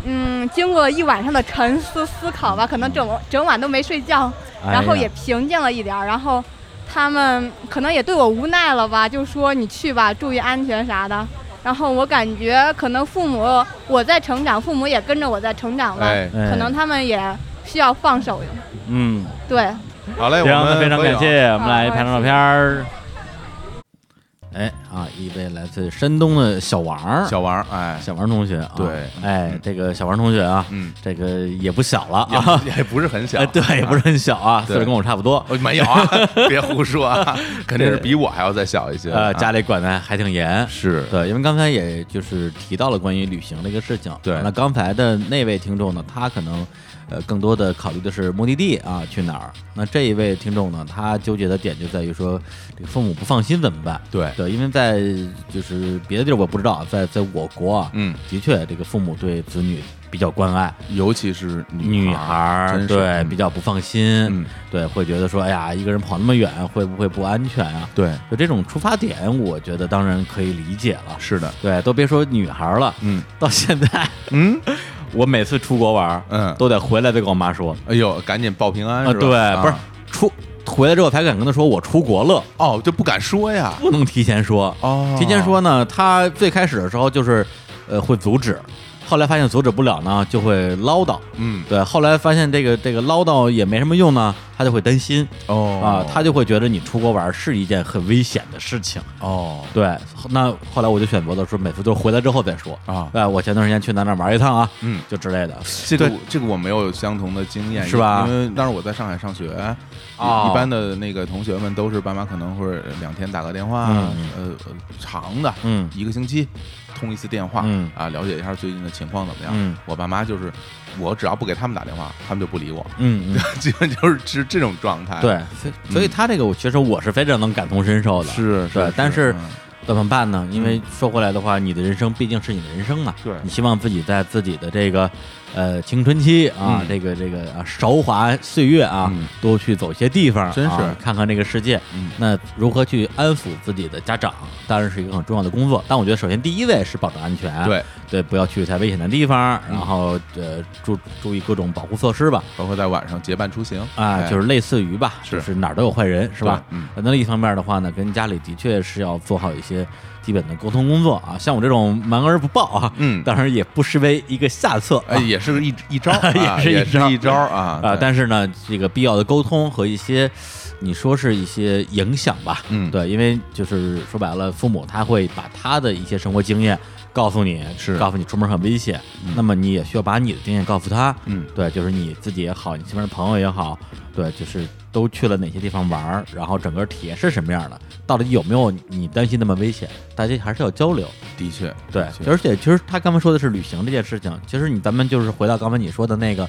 嗯，经过一晚上的沉思思考吧，可能整整晚都没睡觉，哎然后也平静了一点儿。然后他们可能也对我无奈了吧，就说你去吧，注意安全啥的。然后我感觉可能父母我在成长，父母也跟着我在成长吧，哎，哎可能他们也需要放手。嗯，对，好嘞，行，我们那非常感谢，我们来拍张照片儿。哎啊，一位来自山东的小王，小王，哎，小王同学啊，对。哎，这个小王同学啊，嗯，这个也不小了啊，也也不是很小。哎，，对，也不是很小啊，岁数跟我差不多，哦没有啊，别胡说啊，肯定是比我还要再小一些。呃，啊。家里管的还挺严，是。对，因为刚才也就是提到了关于旅行这个事情。对。那刚才的那位听众呢，他可能呃更多的考虑的是目的地啊，去哪儿。那这一位听众呢，他纠结的点就在于说，这个父母不放心怎么办？对，对，因为在就是别的地儿我不知道，在在我国啊，嗯，的确这个父母对子女比较关爱，尤其是女孩儿对嗯。比较不放心，嗯，对，会觉得说，哎呀，一个人跑那么远，会不会不安全啊？对，就这种出发点，我觉得当然可以理解了。是的，对，都别说女孩儿了，嗯。到现在嗯 我每次出国玩儿，嗯，都得回来再跟我妈说哎呦，赶紧报平安啊，是吧？对，不是啊出回来之后才敢跟她说我出国了，哦，就不敢说呀。不能提前说。哦，提前说呢，她最开始的时候就是呃会阻止，后来发现阻止不了呢，就会唠叨。嗯，对，后来发现这个这个唠叨也没什么用呢，他就会担心。哦。啊，他就会觉得你出国玩是一件很危险的事情。哦。对，那后来我就选择了说，每次都是回来之后再说。啊，哎，我前段时间去哪哪玩一趟啊，嗯，就之类的。这个这个我没有相同的经验，是吧？因为当时我在上海上学，哦一般的那个同学们都是爸妈可能会两天打个电话，嗯。呃，呃长的嗯。一个星期通一次电话，嗯啊，了解一下最近的情况怎么样。嗯我爸妈就是，我只要不给他们打电话，他们就不理我，嗯嗯，基本就是是这种状态。对，所以他这个我其实我是非常能感同身受的。是，是，对但是嗯怎么办呢？因为说回来的话，你的人生毕竟是你的人生嘛。对你希望自己在自己的这个呃青春期啊，嗯。这个这个啊韶华岁月啊，嗯。多去走些地方，真是。啊看看这个世界。嗯。那如何去安抚自己的家长，当然是一个很重要的工作。但我觉得，首先第一位是保证安全，对，对，不要去太危险的地方，嗯然后呃注注意各种保护措施吧。包括在晚上结伴出行。啊，哎。就是类似于吧，是。就是哪儿都有坏人，是吧？嗯。那另一方面的话呢，跟家里的确是要做好一些基本的沟通工作啊。像我这种瞒而不报啊，嗯。当然也不失为一个下策啊。哎，也是个一一招啊，也是一也招。一招啊啊，但是呢，这个必要的沟通和一些，你说是一些影响吧，嗯。对，因为就是说白了，父母他会把他的一些生活经验告诉你，是。告诉你出门很危险，那么你也需要把你的经验告诉他，嗯。对，就是你自己也好，你身边的朋友也好，对，就是都去了哪些地方玩儿，然后整个体验是什么样的，到底有没有你担心那么危险，大家还是要交流。的确，对而且其实他刚才说的是旅行这件事情，其实你咱们就是回到刚才你说的那个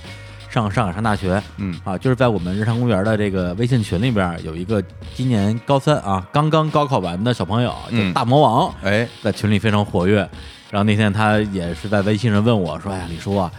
上上海上大学嗯啊，就是在我们日常公园的这个微信群里边有一个今年高三啊刚刚高考完的小朋友叫嗯大魔王，哎，在群里非常活跃。然后那天他也是在微信上问我说：“哎呀，李叔啊，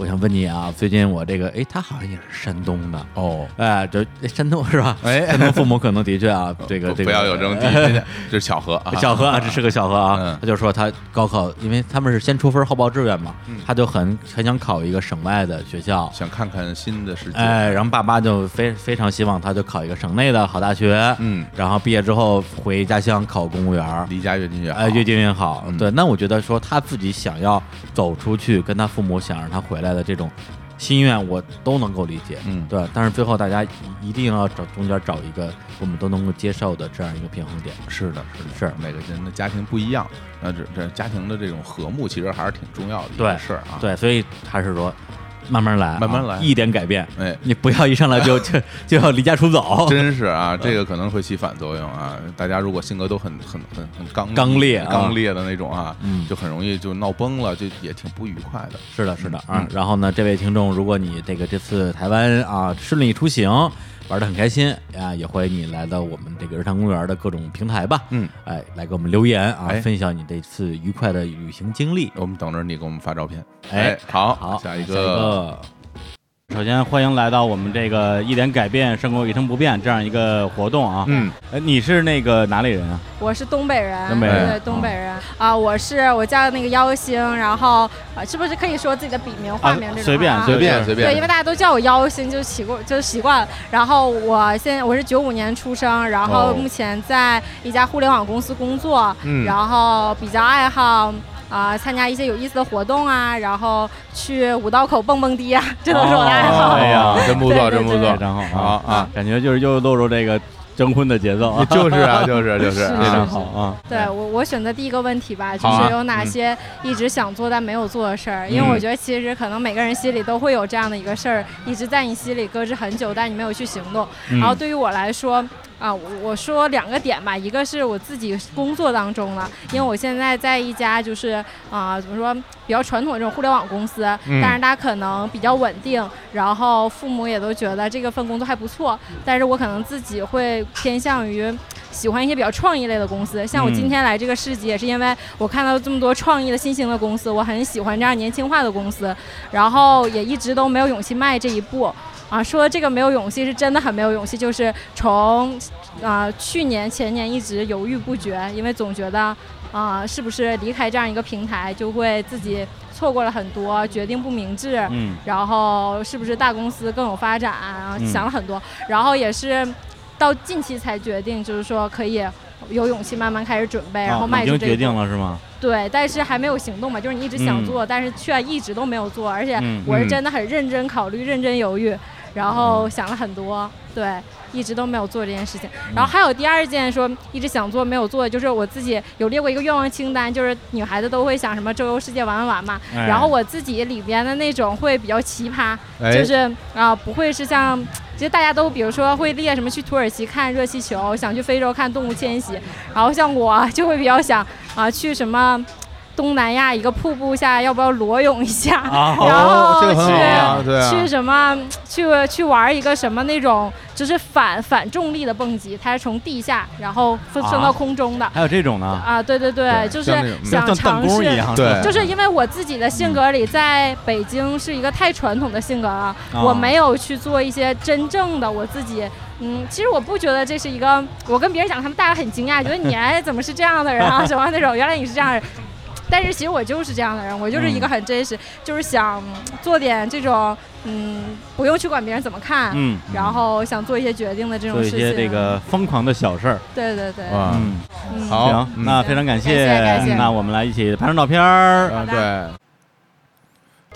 我想问你啊，最近我这个，哎，他好像也是山东的，哦，哎，就哎山东是吧？哎山东父母可能的确啊，这个这个不不要有这种第一偏见，这是巧合啊，巧合啊，这是个巧合啊。嗯他就说他高考，因为他们是先出分后报志愿嘛，嗯他就很很想考一个省外的学校。想看看新的世界，哎，然后爸妈就非非常希望他就考一个省内的好大学，嗯，然后毕业之后回家乡考公务员，离家越近越好，哎，越近越好。嗯对，那我觉得说他自己想要走出去，跟他父母想让他回来的这种心愿，我都能够理解。嗯对，但是最后大家一一定要找中间找一个我们都能够接受的这样一个平衡点。是的，是的，是每个人的家庭不一样，那这这家庭的这种和睦其实还是挺重要的一对个事儿啊。，对，所以还是说慢慢来啊，慢慢来一点改变。哎，你不要一上来就 就就要离家出走，真是啊，这个可能会起反作用啊。大家如果性格都很很很很刚刚烈啊刚烈的那种啊，嗯就很容易就闹崩了，就也挺不愉快的。是的，是的嗯啊。然后呢，这位听众，如果你这个这次台湾啊顺利出行，玩的很开心啊，也欢迎你来到我们这个日常公园的各种平台吧，嗯，哎，来给我们留言啊，哎。分享你这次愉快的旅行经历。我们等着你给我们发照片。哎好，好，下一下一个，个首先欢迎来到我们这个一点改变胜过一成不变这样一个活动啊。嗯，呃，你是那个哪里人啊？我是东北人，东北人对，东北人啊，我是我叫那个妖星，然后啊，是不是可以说自己的笔名、化名这种啊？随便随便随对，因便为大家都叫我妖星，就习惯就习惯了。然后我现在我是九五年出生，然后哦目前在一家互联网公司工作，嗯然后比较爱好。啊、参加一些有意思的活动啊，然后去五道口蹦蹦迪啊，这都是我的爱好。哎呀真不错，真不错，常好好啊，感觉就是又落入这个征婚的节奏啊，就是啊，就是就是，非常啊好啊。对我，我选择第一个问题吧，就是有哪些一直想做但没有做的事儿。因为嗯。我觉得其实可能每个人心里都会有这样的一个事儿，一直在你心里搁置很久，但你没有去行动。嗯。然后对于我来说，啊，我我说两个点吧，一个是我自己工作当中了，因为我现在在一家就是啊、怎么说比较传统的这种互联网公司，嗯但是它可能比较稳定，然后父母也都觉得这个份工作还不错，但是我可能自己会偏向于。喜欢一些比较创意类的公司，像我嗯今天来这个市集，也是因为我看到这么多创意的新兴的公司，我很喜欢这样年轻化的公司，然后也一直都没有勇气迈这一步。啊，说这个没有勇气是真的很没有勇气，就是从啊、去年前年一直犹豫不决，因为总觉得啊、是不是离开这样一个平台就会自己错过了很多，决定不明智，嗯然后是不是大公司更有发展啊？嗯想了很多，然后也是到近期才决定，就是说可以有勇气慢慢开始准备，然后啊迈出这一步。已经决定了是吗？对，但是还没有行动嘛，就是你一直想嗯做，但是却一直都没有做，而且嗯我是嗯真的很认真考虑、认真犹豫，然后想了很多，对，一直都没有做这件事情。嗯然后还有第二件说一直想做没有做的，就是我自己有列过一个愿望清单，就是女孩子都会想什么周游世界玩玩玩嘛，哎然后我自己里边的那种会比较奇葩，哎就是啊、不会是像，其实大家都比如说会列什么去土耳其看热气球，想去非洲看动物迁徙，然后像我就会比较想啊、去什么。东南亚一个瀑布下，要不要裸泳一下？啊 然后这个很去、好啊对啊去什么去去玩一个什么那种就是反反重力的蹦极，它是从地下然后升升到啊空中的还有这种呢，啊对对对，对就是想尝试弓一样，对就是因为我自己的性格里，在北京是一个太传统的性格了，啊我没有去做一些真正的我自己。嗯，其实我不觉得这是一个，我跟别人讲，他们大家很惊讶，觉得你哎怎么是这样的人啊，什么那种，原来你是这样的人。但是其实我就是这样的人，我就是一个很真实，就是想做点这种，嗯，不用去管别人怎么看，嗯，然后想做一些决定的这种做一。些这个疯狂的小事儿。对对对，哇，好那非常感谢，感谢感谢那我们来一起拍张照片儿。啊，对。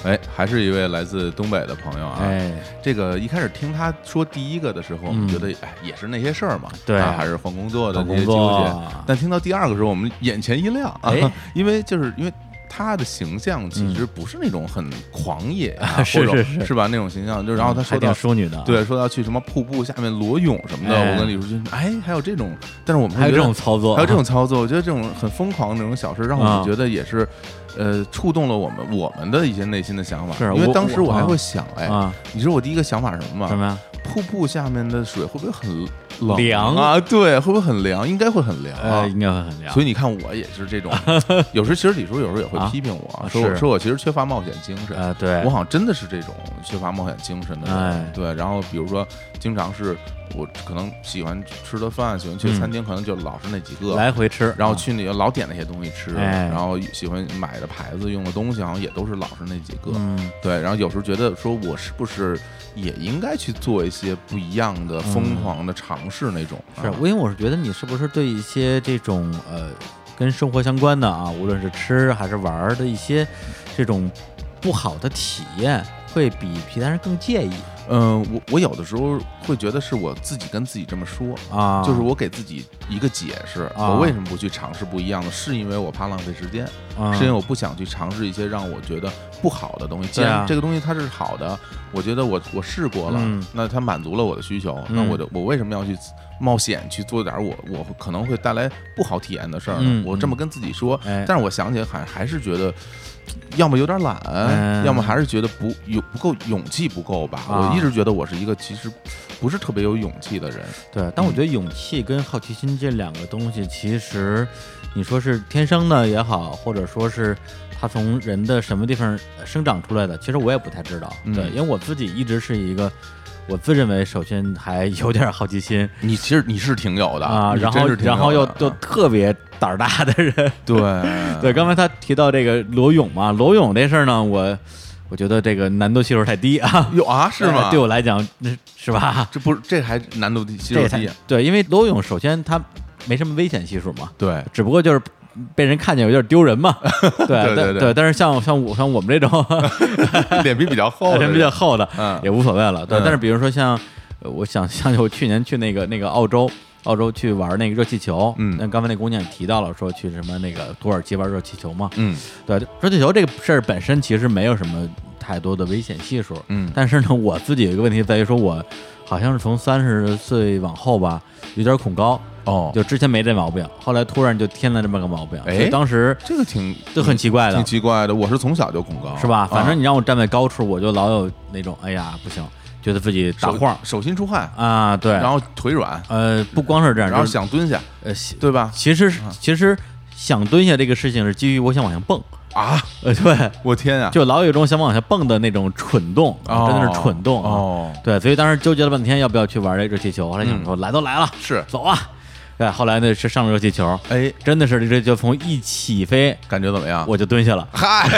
哎，还是一位来自东北的朋友啊。哎，这个一开始听他说第一个的时候，我们嗯觉得哎也是那些事儿嘛，对。啊还是换工作的换那些纠结。但听到第二个时候，我们眼前一亮啊哎，因为就是因为他的形象其实不是那种很狂野啊，嗯 是是是。是吧？那种形象，就然后他说到。淑女的，，对，说要去什么瀑布下面裸泳什么的，哎。我跟李叔君，哎，还有这种，但是我们还有这种操作，还有这种操作，我觉得这种很疯狂的那种小事，让我啊。们觉得也是，呃，触动了我们我们的一些内心的想法。是因为当时我还会想，哎，啊，你知道我第一个想法是什么吗？什么呀？瀑布下面的水会不会很冷凉啊？对，会不会很凉？应该会很凉啊呃，。应该会很凉。所以你看，我也是这种，有时其实李叔有时候也会啊批评我，啊说我说我其实缺乏冒险精神。呃，对，我好像真的是这种缺乏冒险精神的人，哎对。然后比如说，经常是我可能喜欢吃的饭，喜欢去嗯餐厅，可能就老是那几个，来回吃，然后啊去那个老点那些东西吃，哎然后喜欢买的牌子用的东西，好像也都是老是那几个。嗯，对，然后有时候觉得说，我是不是也应该去做一些不一样的、疯狂的尝试那种？是啊我因为我是觉得你是不是对一些这种呃跟生活相关的啊，无论是吃还是玩的一些这种不好的体验，会比其他人更介意嗯、我我有的时候会觉得是我自己跟自己这么说。啊？就是我给自己一个解释，啊我为什么不去尝试不一样的？是因为我怕浪费时间，啊是因为我不想去尝试一些让我觉得不好的东西。既然这个东西它是好的，我觉得我我试过了，嗯那它满足了我的需求，嗯那我就我为什么要去冒险去做点我我可能会带来不好体验的事儿呢？嗯我这么跟自己说，哎但是我想起来还还是觉得。要么有点懒，嗯要么还是觉得不有不够勇气不够吧。啊我一直觉得我是一个其实不是特别有勇气的人。对，但我觉得勇气跟好奇心这两个东西，其实你说是天生的也好，或者说是它从人的什么地方呃生长出来的，其实我也不太知道。嗯对，因为我自己一直是一个，我自认为首先还有点好奇心 你其实你是挺有的啊，然后然后又的又特别胆儿大的人。对 对，刚才他提到这个罗勇嘛，罗勇这事儿呢，我我觉得这个难度系数太低啊。有啊是吗？对我来讲，那是吧？这不是这还难度系数低，对，因为罗勇首先他没什么危险系数嘛，对只不过就是被人看见有点丢人嘛。对对对对但但是像像我像我们这种 脸皮比较厚脸皮，比较厚的，嗯也无所谓了。对，嗯但是比如说像呃我想想起我去年去那个那个澳洲。澳洲去玩那个热气球，嗯那刚才那姑娘也提到了，说去什么那个土耳其玩热气球嘛，嗯对，热气球这个事儿本身其实没有什么太多的危险系数，嗯但是呢，我自己有一个问题在于说，我好像是从三十岁往后吧，有点恐高，哦，就之前没这毛病，后来突然就添了这么个毛病，哎所以当时这个挺就很奇怪的。挺奇怪的。我是从小就恐高，是吧？反正啊你让我站在高处，我就老有那种哎呀不行，觉得自己打手晃手心出汗，啊，对，然后腿软，呃，不光是这样，然后想蹲下，呃，对吧？其实其实想蹲下这个事情是基于我想往下蹦，啊，呃，对，我天啊，就老有一种想往下蹦的那种蠢动，哦真的是蠢动啊。哦，对，所以当时纠结了半天要不要去玩这热气球，后来想说来都来了，是，走啊！对，后来呢是上了热气球，哎，真的是这就从一起飞感觉怎么样？我就蹲下了。嗨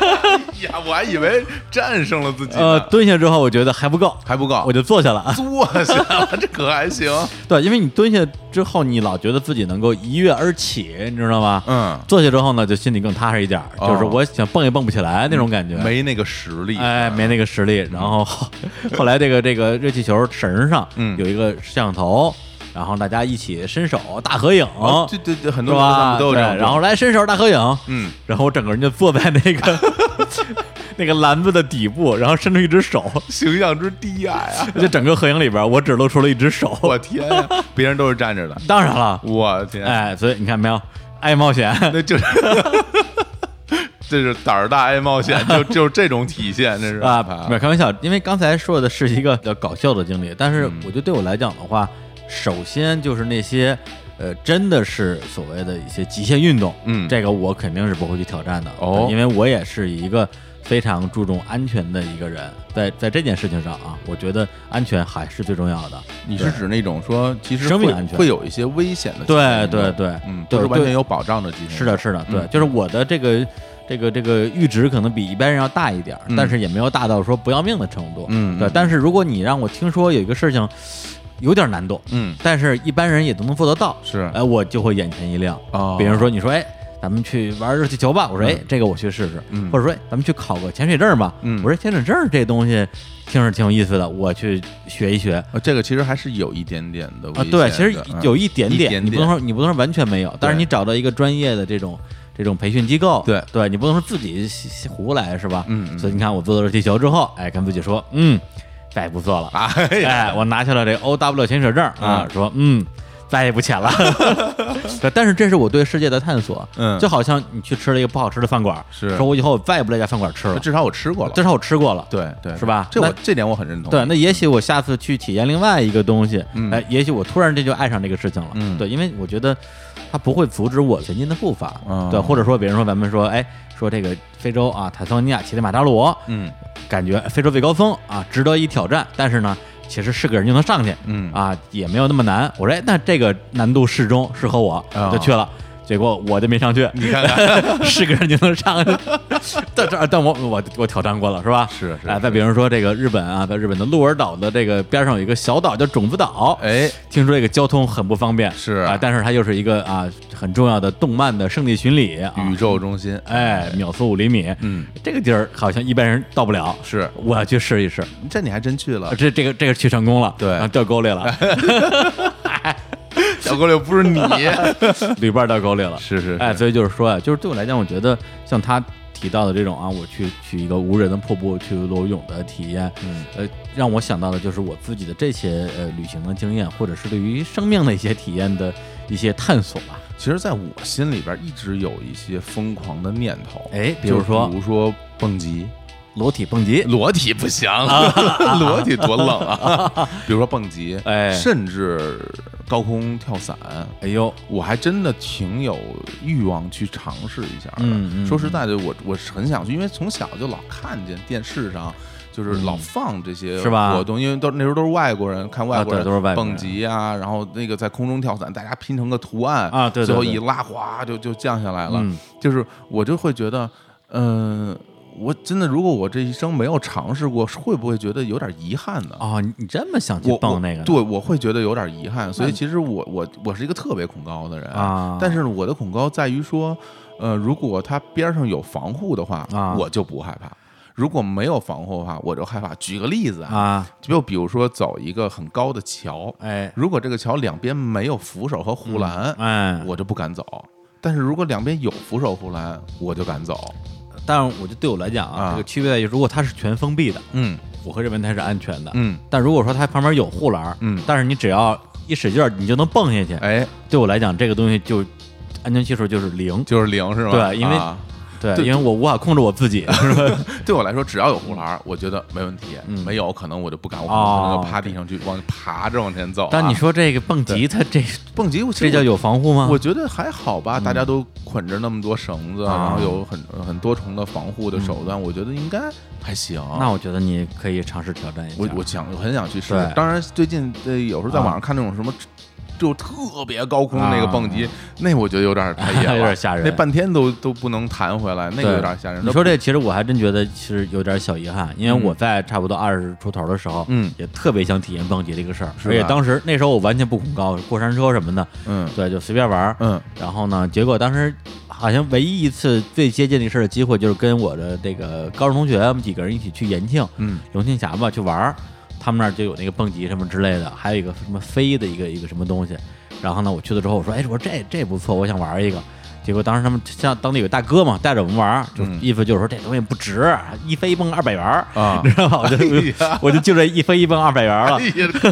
呀，我还以为战胜了自己，呃，蹲下之后我觉得还不够，还不够，我就坐下了。坐下了，这可还行？对，因为你蹲下之后，你老觉得自己能够一跃而起，你知道吗？嗯，坐下之后呢，就心里更踏实一点，哦就是我想蹦也蹦不起来那种感觉。没那个实力，哎，没那个实力。然后后 后来这个这个热气球绳上嗯有一个摄像头，然后大家一起伸手大合影，哦，对对对，很多人他吧？对们都有这样，然后来伸手大合影，嗯，然后我整个人就坐在那个 那个篮子的底部，然后伸出一只手，形象之低矮啊！就整个合影里边，我只露出了一只手。我天呀，别人都是站着的，当然了，我天，哎，所以你看没有，爱冒险，那就是。这是胆儿大爱冒险，就就是这种体现，这是。啊，没有开玩笑，因为刚才说的是一个比较搞笑的经历，但是嗯。我觉得对我来讲的话，首先就是那些呃，真的是所谓的一些极限运动，嗯。这个我肯定是不会去挑战的哦。因为我也是一个非常注重安全的一个人，在在这件事情上啊，我觉得安全还是最重要的。你是指那种说其实生命安全。会有一些危险的对，对对。嗯，对都是完全有保障的极限。是的，是的，对，嗯就是我的这个这个这个阈值可能比一般人要大一点但是也没有大到说不要命的程度。对嗯对，但是如果你让我听说有一个事情有点难度，嗯，但是一般人也都能做得到，是。哎，我就会眼前一亮。哦。比如说你说，哎，咱们去玩热气球吧，我说，哎嗯，这个我去试试。嗯。或者说，哎咱们去考个潜水证吧，嗯。我说潜水证这东西听着挺有意思的，我去学一学。呃这个其实还是有一点点的对，其实有一点一点点。你不能说你不能说完全没有，但是你找到一个专业的这种这种培训机构，对。对，你不能说自己胡来是吧？嗯嗯。所以你看我做了热气球之后，哎，跟自己说，嗯，再也不做了，哎呀，哎，我拿下了这 O W 潜水证啊嗯，说嗯，再也不潜了。对，但是这是我对世界的探索，嗯。就好像你去吃了一个不好吃的饭馆，是。说我以后再也不来这家饭馆吃了，至少我吃过了，至少我吃过了。对对，是吧？这我这点我很认同。对，那也许我下次去体验另外一个东西，嗯。哎，也许我突然间就爱上这个事情了。嗯。对，因为我觉得它不会阻止我前进的步伐。嗯对，或者说，比如说咱们说，哎，说这个非洲啊，坦桑尼亚乞力马扎罗，嗯感觉非洲最高峰啊，值得一挑战。但是呢，其实是个人就能上去，嗯啊，也没有那么难。我说，哎，那这个难度适中，适合我，哦我就去了。结果我就没上去，你看看，是个人就能上。去。但这但我我我挑战过了，是吧？哎，是是是。再比如说这个日本啊，在日本的鹿儿岛的这个边上有一个小岛叫种子岛，哎，听说这个交通很不方便，是啊，但是它又是一个啊很重要的动漫的圣地巡礼啊，宇宙中心，哎，秒速五厘米，嗯，这个地儿好像一般人到不了，是，我要去试一试。这你还真去了，这这个这个去成功了，对。掉沟里了，小狗柳不是你，旅伴掉沟里了，是是，哎，所以就是说啊，就是对我来讲，我觉得像他提到的这种啊，我去去一个无人的瀑布去裸泳的体验，嗯。呃，让我想到的就是我自己的这些呃旅行的经验，或者是对于生命的一些体验的一些探索吧。其实，在我心里边一直有一些疯狂的念头，哎，比如说？比如说蹦极，裸体蹦极，裸体不行，裸体多冷啊！比如说蹦极，哎。甚至高空跳伞，哎呦，我还真的挺有欲望去尝试一下的。嗯嗯说实在的，我我是很想去，因为从小就老看见电视上。就是老放这些活动，因为都那时候都是外国人看外国人蹦极啊，然后那个在空中跳伞，大家拼成个图案啊对对最后一拉哗就就降下来了。嗯就是我就会觉得，嗯、我真的如果我这一生没有尝试过，会不会觉得有点遗憾呢？哦，你你这么想去蹦那个？对，我会觉得有点遗憾。所以其实我我我是一个特别恐高的人啊但是我的恐高在于说，呃，如果它边上有防护的话，啊我就不害怕。如果没有防护的话，我就害怕。举个例子啊，啊，就比如说走一个很高的桥，哎，如果这个桥两边没有扶手和护栏，哎，我就不敢走。但是如果两边有扶手护栏，我就敢走。但是我就对我来讲啊，啊这个区别在于，如果它是全封闭的，嗯我会认为它是安全的。嗯但如果说它旁边有护栏，嗯，但是你只要一使劲儿，你就能蹦下去。哎，对我来讲，这个东西就安全系数就是零。就是零是吧？对因为啊对，对因为我无法控制我自己？对我来说，只要有护栏，我觉得没问题。嗯没有，可能我就不敢，我可哦能就趴地上去往爬着往前走啊。但你说这个蹦极，它这 蹦极，这叫有防护吗？我觉得还好吧，嗯大家都捆着那么多绳子，啊然后有很很多重的防护的手段，我觉得应该还行。那我觉得你可以尝试挑战一下。我我想我很想去试试。当然，最近呃有时候在网上看那种什么。就特别高空那个蹦极，那我觉得有点太野了，有点吓人。那半天都都不能弹回来，那个有点吓人。你说这，其实我还真觉得其实有点小遗憾，因为嗯我在差不多二十出头的时候，嗯。也特别想体验蹦极这个事儿，而且当时那时候我完全不恐高，过山车什么的，嗯。对，就随便玩儿。嗯。然后呢，结果当时好像唯一一次最接近那事儿的机会，就是跟我的这个高中同学，我们几个人一起去延庆嗯。龙庆峡吧去玩儿，他们那儿就有那个蹦极什么之类的，还有一个什么飞的一个一个什么东西。然后呢，我去了之后，我说，哎，我说这这不错，我想玩一个。结果当时他们像当地有大哥嘛，带着我们玩儿，就嗯意思就是说这东西不值，一飞一蹦二百元儿，啊 你，知道吧？我就我就就这一飞一蹦二百元儿了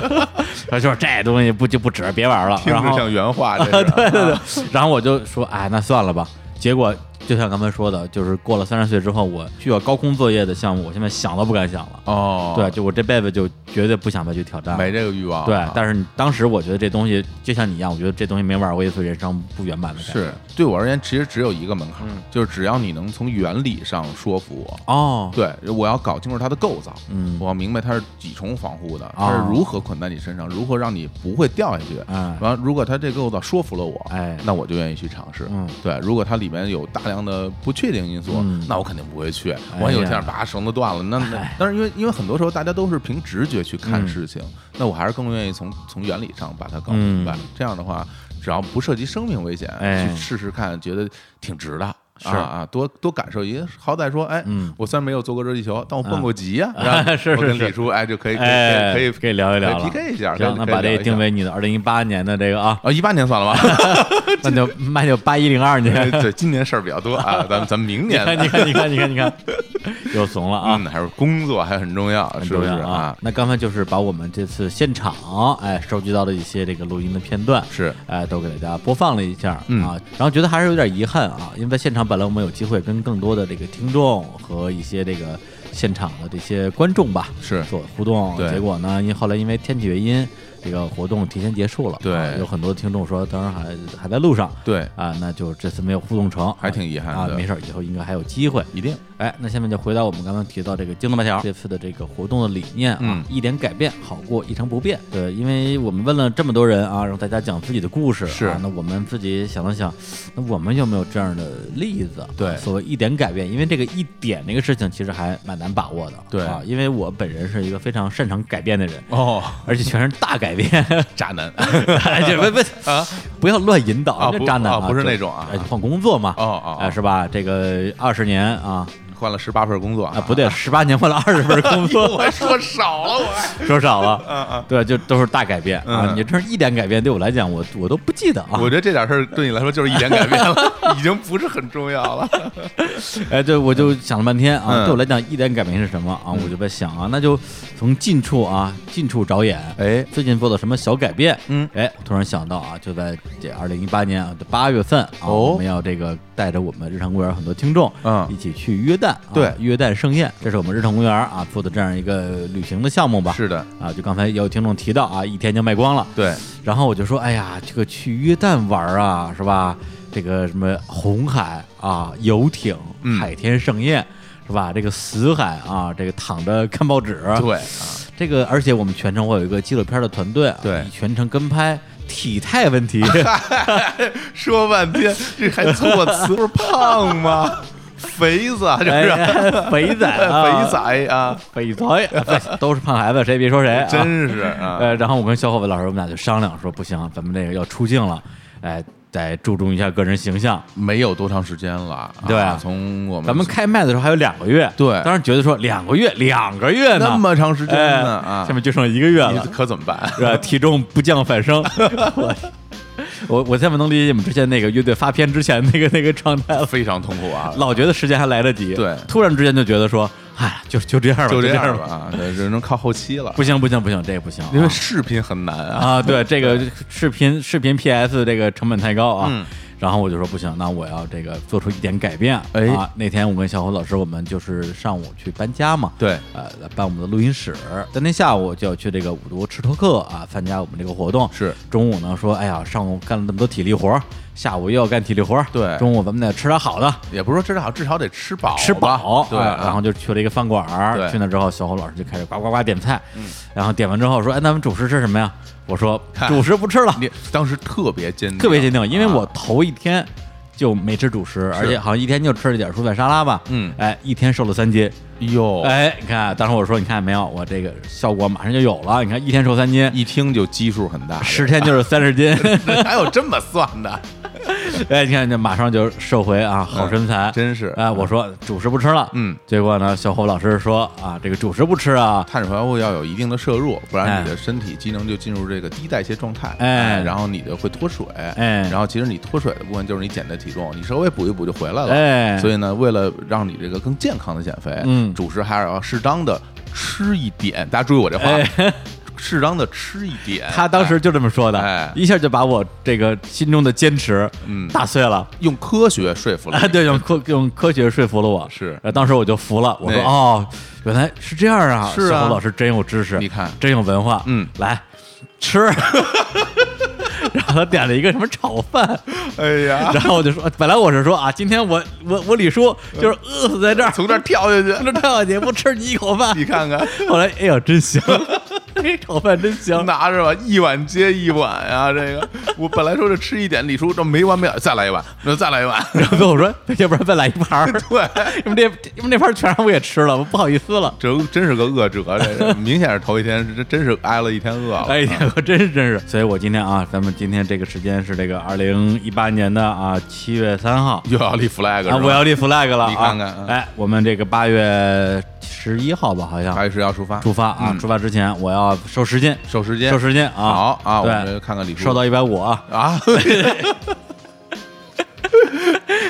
他说这东西不就不值，别玩了。听着像原话，这是 对对对啊，然后我就说，哎，那算了吧。结果就像刚才说的，就是过了三十岁之后，我需要高空作业的项目，我现在想都不敢想了。哦，对，就我这辈子就绝对不想再去挑战。没这个欲望啊，对，但是你当时我觉得这东西就像你一样，我觉得这东西没玩过一次，人生不圆满的感觉。是对我而言，其实只有一个门槛，嗯就是只要你能从原理上说服我，哦，对我要搞清楚它的构造，嗯我要明白它是几重防护的，哦它是如何捆在你身上，如何让你不会掉下去。哎完，如果它这个构造说服了我，哎那我就愿意去尝试。嗯对，如果它里面有大量的不确定因素，嗯那我肯定不会去。万一有一天把绳子断了，那那哎但是因为因为很多时候大家都是凭直觉去看嗯事情，那我还是更愿意从从原理上把它搞明白。嗯这样的话，只要不涉及生命危险，哎去试试看，觉得挺值的。是啊啊，多多感受。一个，好歹说，哎，嗯。我虽然没有坐过热气球，但我蹦过极呀、是是是。李叔，哎，就可以可以哎，可以可以聊一聊 PK 一下，行，那把这定为你的二零一八年的这个啊，啊，一八年算了吧，那就那就八一零二年。对，今年事儿比较多啊，咱们咱们明你年看，你看，你看，你看，你看，又怂了啊！嗯，还是工作还很重要，很是不是啊！？那刚才就是把我们这次现场哎收集到的一些这个录音的片段，是，哎都给大家播放了一下、嗯。啊，然后觉得还是有点遗憾啊，因为在现场本来我们有机会跟更多的这个听众和一些这个现场的这些观众吧是做互动，结果呢，因为后来因为天气原因，这个活动提前结束了，对啊有很多听众说当然还还在路上。对，啊，那就这次没有互动成，还挺遗憾啊，的没事，以后应该还有机会。一定哎，那下面就回到我们刚刚提到这个京东白条这次的这个活动的理念啊，嗯一点改变好过一成不变。对，因为我们问了这么多人啊，让大家讲自己的故事，是啊，那我们自己想了想，那我们有没有这样的例子？对啊所谓一点改变，因为这个一点这个事情其实还蛮难把握的。对啊，因为我本人是一个非常擅长改变的人，哦，而且全是大改变。渣男 哎，这不不啊，不要乱引导，啊这渣男啊不是那种啊哎换工作嘛，哦哦，哎，是吧？这个二十年啊换了十八份工作啊，不对，十八年换了二十份 工作，我还说少了，我 还说少了，嗯嗯。对，就都是大改变啊。嗯你这是一点改变，对我来讲，我我都不记得啊我。觉得这点事儿对你来说就是一点改变了，已经不是很重要了。哎，对，我就想了半天啊，嗯对我来讲，一点改变是什么啊？我就在想啊，那就从近处啊，近处着眼。哎，最近做了什么小改变？嗯，哎，我突然想到啊，就在这二零一八年啊的八月份啊，哦我们要这个带着我们日常公园很多听众，嗯一起去约旦对约旦盛宴，这是我们日常公园啊做的这样一个旅行的项目吧？是的，啊，就刚才有听众提到啊，一天就卖光了。对，然后我就说，哎呀，这个去约旦玩啊，是吧？这个什么红海啊，游艇、嗯海天盛宴，是吧？这个死海啊，这个躺着看报纸，对啊，这个而且我们全程我有一个纪录片的团队啊，对全程跟拍。体态问题，说半天这还措辞，不是胖吗？肥子啊，这哎是肥仔 啊，肥仔啊，肥仔，啊都是胖孩子，谁也别说谁啊。真是啊，呃，然后我跟小伙伴老师，我们俩就商量说，不行，咱们这个要出镜了，哎，得注重一下个人形象。没有多长时间了，对啊，从我们咱们开麦的时候还有两个月，对。当时觉得说两个月，两个月呢，那么长时间哎呢啊。下面就剩一个月你了，可怎么办？是吧？体重不降反升，我我我现在能理解你们之前那个乐队发片之前那个那个状态了，非常痛苦啊，老觉得时间还来得及，对突然之间就觉得说，哎，就就这样吧，就这这样吧，只能靠后期了，不行不行不行，这个不行啊，因为视频很难啊，啊，对这个视频视频 PS 这个成本太高啊。嗯然后我就说不行，那我要这个做出一点改变。哎啊，那天我跟小侯老师，我们就是上午去搬家嘛，对，呃，来搬我们的录音室。当天下午就要去这个五毒吃托克啊，参加我们这个活动。是中午呢说，哎呀，上午干了那么多体力活儿，下午又要干体力活儿。对中午咱们得吃点好的，也不是说吃点好至少得吃饱，吃饱。对啊，然后就去了一个饭馆儿。去那之后，小侯老师就开始呱呱呱点菜。嗯，然后点完之后说，哎，那咱们主食吃什么呀？我说主食不吃了。你当时特别坚定，特别坚定，因为我啊头一天就没吃主食，而且好像一天就吃了点蔬菜沙拉吧。嗯哎，一天瘦了三斤。哟，哎，你看，当时我说，你看没有，我这个效果马上就有了。你看，一天瘦三斤，一听就基数很大，十天就是三十斤。还有这么算的，哎，你看，这马上就瘦回啊，好身材。真是哎，我说主食不吃了。嗯。结果呢，小侯老师说啊，这个主食不吃啊，碳水化合物要有一定的摄入，不然哎你的身体机能就进入这个低代谢状态，哎然后你就会脱水，哎。然后其实你脱水的部分就是你减的体重，你稍微补一补就回来了，哎。所以呢，为了让你这个更健康的减肥，嗯。主食还是要适当的吃一点，大家注意我这话，哎适当的吃一点，他当时就这么说的，哎。一下就把我这个心中的坚持嗯。打碎了。用科学说服了 对，用科用科学说服了我，是。呃，当时我就服了，我说哦，原来是这样啊，是啊。小侯老师真有知识，你看。真有文化，嗯。来吃，然后他点了一个什么炒饭，哎呀，然后我就说，本来我是说啊，今天我我我李叔就是饿死在这儿，从这儿跳下去，从这儿跳下去，不吃你一口饭，你看看，后来哎呀，真香，这炒饭真香，拿着吧，一碗接一碗呀、这个我本来说是吃一点，李叔这没完没了，再来一碗，那再来一碗，然后跟我说，要不然再来一盘儿，对，因为这因为那盘儿全让我也吃了，我不好意思了。这真是个恶者，这明显是头一天，这真是挨了一天饿了。哎呀，我真是真是，所以我今天啊，咱们今天这个时间是这个二零一八年的啊七月三号又要立 flag 了啊，我要立 flag 了啊！你看看嗯哎，我们这个八月十一号吧，好像。还是要出发，出发啊，嗯。出发之前我要瘦十斤，瘦十斤，瘦十斤啊！好啊，我对们看看李叔瘦到一百五啊，啊，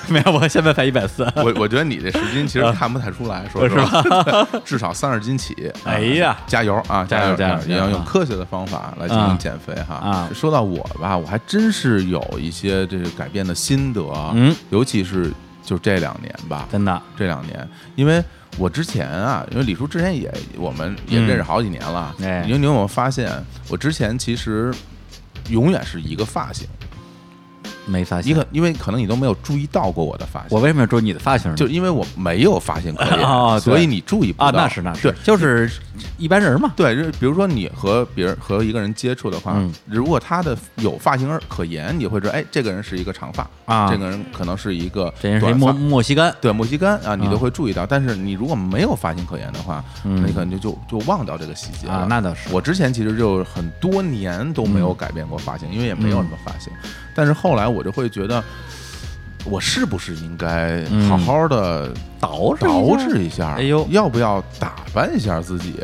没有，我现在才一百四。我我觉得你这十斤其实看不太出来，说实话，至少三十斤起。啊哎呀。加油啊，加油加油你要油。用科学的方法来进啊行减肥哈。啊。说到我吧，我还真是有一些这个改变的心得，嗯，尤其是就这两年吧，真的，这两年，因为我之前啊，因为李叔之前也我们也嗯认识好几年了，哎。你你有没有发现，我之前其实永远是一个发型，没发现。你可因为可能你都没有注意到过我的发型，我为什么要注意你的发型呢？就因为我没有发型可言，哦所以你注意不啊，到那是那是，对，就是一般人嘛。对，就比如说你和别人和一个人接触的话，嗯如果他的有发型而可言，你会知道，哎，这个人是一个长发啊这个人可能是一个这人是一墨。墨西干，对莫西干啊，你啊都会注意到，但是你如果没有发型可言的话，你可能就就就忘掉这个细节了。啊那倒是我之前其实就很多年都没有改变过发型，因为也没有什么发型。但是后来我就会觉得，我是不是应该嗯好好的捯饬饬一下？哎呦要不要打扮一下自己？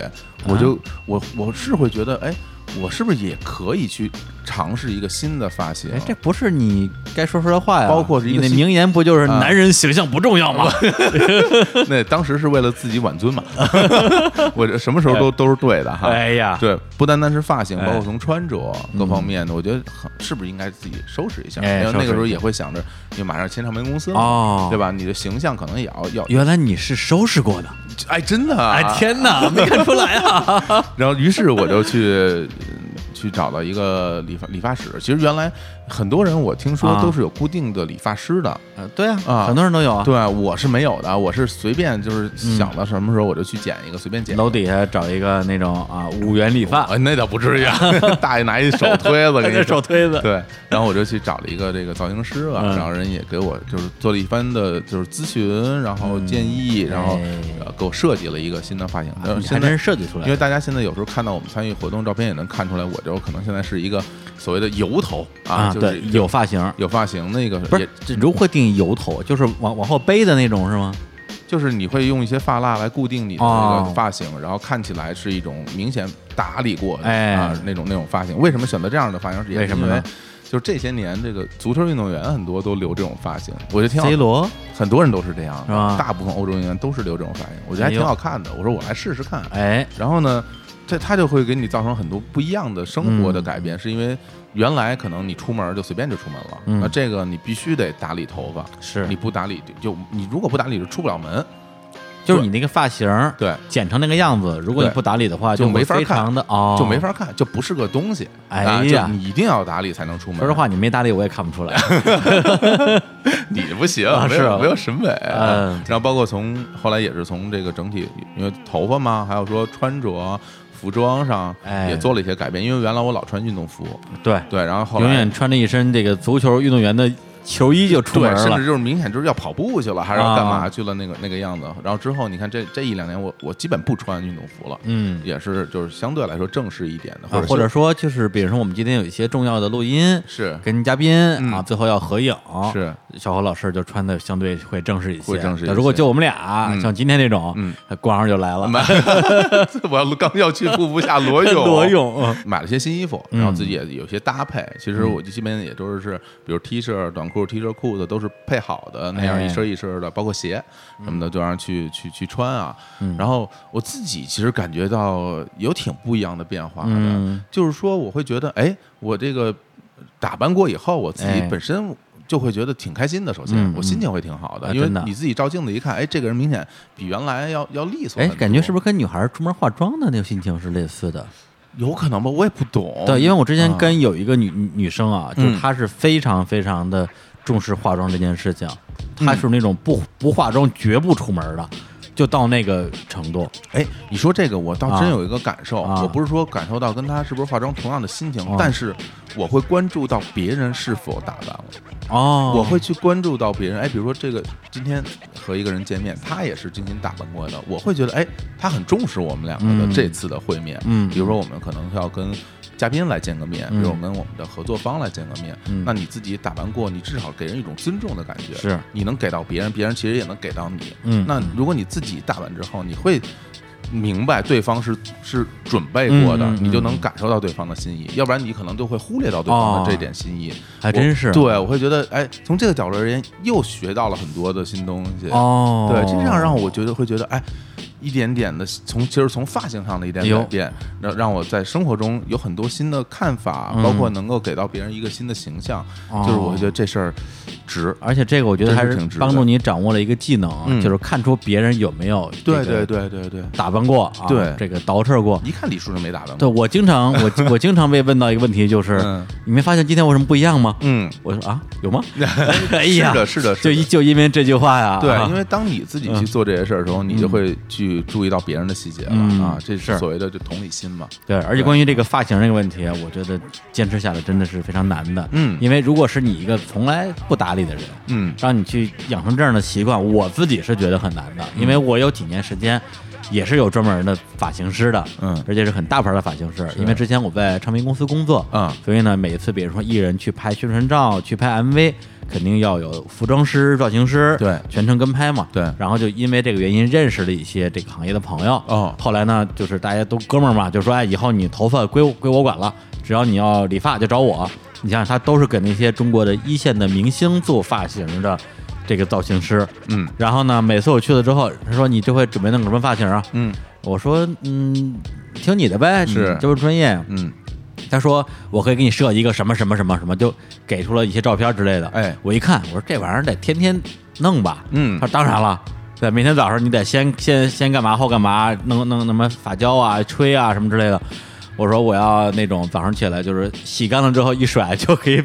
我就我我是会觉得，哎，我是不是也可以去尝试一个新的发型？哎，这不是你该说出来的话呀。包括是一个新你那名言不就是啊男人形象不重要吗？那当时是为了自己挽尊嘛，我这什么时候都都是对的哈。哎呀，对，不单单是发型，哎包括从穿着各方面的，我觉得很是不是应该自己收拾一下？哎因为那个时候收拾一下也会想着，因为马上签唱片公司了，哦，对？吧？你的形象可能也要要，原来你是收拾过的，哎，真的啊，哎天哪，没看出来啊！然后于是我就去嗯去找到一个理发理发室。其实原来很多人我听说啊都是有固定的理发师的，呃对啊，啊很多人都有啊。对我是没有的，我是随便就是想到什么时候我就去剪一个，随便剪。楼底下找一个那种啊五元理发，啊，那倒不至于啊，大爷拿一手推子 给你手推子，对，然后我就去找了一个这个造型师啊，嗯然后人也给我就是做了一番的就是咨询，然后建议，然后给我设计了一个新的发型。还真设计出来。因为大家现在有时候看到我们参与活动照片，也能看出来，我就可能现在是一个所谓的油头啊，就是对，有发型，有发型，那个不是这如何定义油头？就是往往后背的那种是吗？就是你会用一些发蜡来固定你的那哦个发型，然后看起来是一种明显打理过的、哎啊那种那种发型。为什么选择这样的发型？也是为什么呢就是这些年这个足球运动员很多都留这种发型，我觉得挺好 C 罗很多人都是这样是吧大部分欧洲运动员都是留这种发型，我觉得还挺好看的。我说我来试试看，哎，然后呢，这它就会给你造成很多不一样的生活的嗯改变，是因为原来可能你出门就随便就出门了，嗯那这个你必须得打理头发，是你不打理就就你如果不打理就出不了门，就是你那个发型对，剪成那个样子，如果你不打理的话，就没法看就没。法看，就不是个东西。哎啊呀就你一定要打理才能出门。说实话，，你没打理我也看不出来。你不行，啊是啊没有没有审美。嗯然后包括从后来也是从这个整体，因为头发嘛，还有说穿着、服装上哎也做了一些改变。因为原来我老穿运动服，对，对，然后后来永远穿着一身这个足球运动员的球衣就出门对，甚至。就是明显就是要跑步去了，还是要干嘛啊。去了那个那个样子。然后之后你看这这一两年我，我基本不穿运动服了，嗯，也是就是相对来说正式一点的，啊，者或者说就是比如说我们今天有一些重要的录音，是。跟嘉宾嗯。啊，最后要合影，是。小何老师就穿的相对会正式一些。会正式一些。如果就我们俩，嗯。像今天这种，嗯，光上就来了，买 我要刚要去瀑布下裸泳，裸泳，嗯买了些新衣服，嗯。然后自己也有些搭配。其实我基本也都是，比如 T 恤、短裤、T 恤、裤子都是配好的那样哎一身一身的，包括鞋什么的，就让去去去穿啊。嗯然后我自己其实感觉到有挺不一样的变化的，嗯就是说我会觉得，哎，我这个打扮过以后，我自己哎本身。就会觉得挺开心的，首先、嗯我心情会挺好的，啊因为你自己照镜子一看，哎，这个人明显比原来要要利索哎。感觉是不是跟女孩出门化妆的那个心情是类似的？有可能吧？我也不懂。对，因为我之前啊跟有一个女女女生啊，就她是非常非常的重视化妆这件事情，她嗯是那种不不化妆绝不出门的，就到那个程度。哎，你说这个，我倒啊真有一个感受。啊我不是说感受到跟她是不是化妆同样的心情，啊但是我会关注到别人是否打扮了。哦，我会去关注到别人，哎，比如说这个今天和一个人见面，他也是精心打扮过的，我会觉得，哎，他很重视我们两个嗯。的这次的会面。嗯。比如说我们可能要跟嘉宾来见个面，比嗯如我跟我们的合作方来见个面，嗯。那你自己打扮过，你至少给人一种尊重的感觉，是。你能给到别人，别人其实也能给到你。嗯。那如果你自己打扮之后，你会。明白对方是是准备过的，嗯嗯嗯。你就能感受到对方的心意，要不然你可能就会忽略到对方的这点心意。还真是。对，我会觉得，哎，从这个角度而言，又学到了很多的新东西。哦，对，这样让我觉得会觉得，哎，一点点的从其实从发型上的一点改变，让让我在生活中有很多新的看法，嗯。包括能够给到别人一个新的形象，哦。就是我会觉得这事儿值。而且这个我觉得还是挺值帮助你掌握了一个技能，嗯就是看出别人有没有对这个对对对对，打扮过啊，对这个捯饬过。一看李叔就没打扮过。对我经常我我经常被问到一个问题，就是、嗯你没发现今天我什么不一样吗？嗯，我说啊，有吗？哎呀，是的，是的，是就就因为这句话呀，对啊，因为当你自己去做这些事儿的时候，你就会去注意到别人的细节了嗯啊，这是是所谓的就同理心嘛。对，而且关于这个发型这个问题啊，我觉得坚持下来真的是非常难的。嗯因为如果是你一个从来不打理的人，嗯让你去养成这样的习惯，我自己是觉得很难的。因为我有几年时间也是有专门的发型师的，嗯而且是很大牌的发型师。因为之前我在唱片公司工作，嗯所以呢，每一次比如说艺人去拍宣传照、去拍 MV，肯定要有服装师、造型师，对全程跟拍嘛。对然后就因为这个原因认识了一些这个行业的朋友。哦后来呢，就是大家都哥们儿嘛，就说哎，以后你头发归归我管了，只要你要理发就找我。你想想，他都是给那些中国的一线的明星做发型的这个造型师。嗯然后呢，每次我去了之后，他说你这回准备弄什么发型啊？嗯我说嗯，听你的呗，是你这么专业。嗯，他说我可以给你设一个什么什么什么什么，就给出了一些照片之类的。哎我一看，我说这玩意儿得天天弄吧。嗯他说当然了，对，每天早上你得先先先干嘛后干嘛，弄弄什么发胶啊、吹啊什么之类的。我说我要那种早上起来就是洗干了之后一甩就可以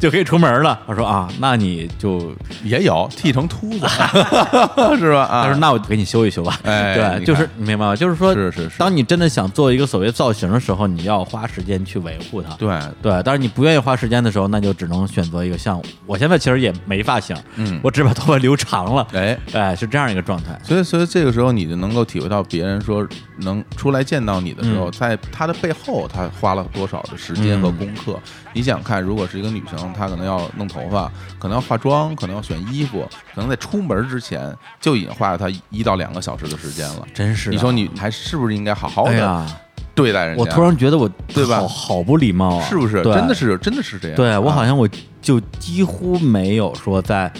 就可以出门了。他说啊，那你就也有剃成秃子，是吧？啊，他说那我给你修一修吧。对，哎对就是你明白吗？就是说，是是是当你真的想做一个所谓造型的时候，你要花时间去维护它。对，对，但是你不愿意花时间的时候，那就只能选择一个像我现在其实也没发型，嗯我只把头发留长了，哎。哎，是这样一个状态。所以，所以这个时候你就能够体会到别人说能出来见到你的时候，嗯在他的背后，他花了多少的时间和功课。你想看，如果是一个女生，她可能要弄头发，可能要化妆，可能要选衣服，可能在出门之前就已经花了她一到两个小时的时间了。真是的，你说你还是不是应该好好的哎，对待人家？我突然觉得我对吧好好不礼貌啊，是不是真的是真的是这样？对我啊好像我就几乎没有说在。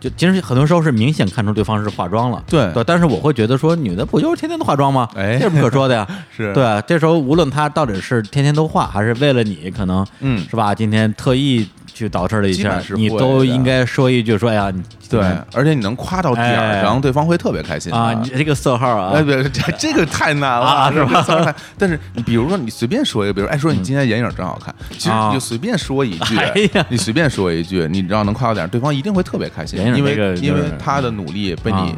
就其实很多时候是明显看出对方是化妆了，对对，但是我会觉得说女的不就是天天都化妆吗？哎这有什么可说的呀？是对，啊这时候无论她到底是天天都化，还是为了你，可能嗯是吧？今天特意去捯饬了一下是，你都应该说一句说，哎呀，对，而且你能夸到点儿哎上，对方会特别开心啊，你这个色号啊哎，，别，这这个太难了，啊是吧但是你比如说，你随便说一个，比如哎，说你今天眼影真好看，其实啊你就随便说一句 哎呀，你随便说一句，你只要能夸到点儿，对方一定会特别开心眼，影因为这个就是因为他的努力被你啊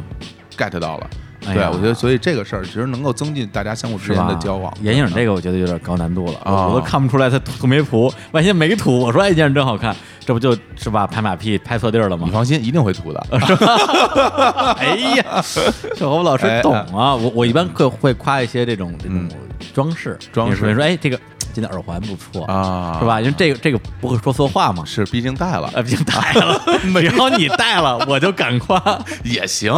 get 到了。对，我觉得所以这个事儿其实能够增进大家相互之间？的交往。眼影这个我觉得有点高难度了，啊我我都看不出来他涂没涂，万一没涂，我说哎，眼影真好看，这不就是吧？拍马屁拍错地儿了吗你？放心，一定会涂的。哎呀，小侯老师哎懂啊！我我一般会会夸一些这种这种嗯装饰，装饰你说哎，这个今天耳环不错，啊，是吧？因为这个这个不会说错话嘛。是，毕竟戴了呃，毕竟戴了，只要你戴了，我就敢夸。也行，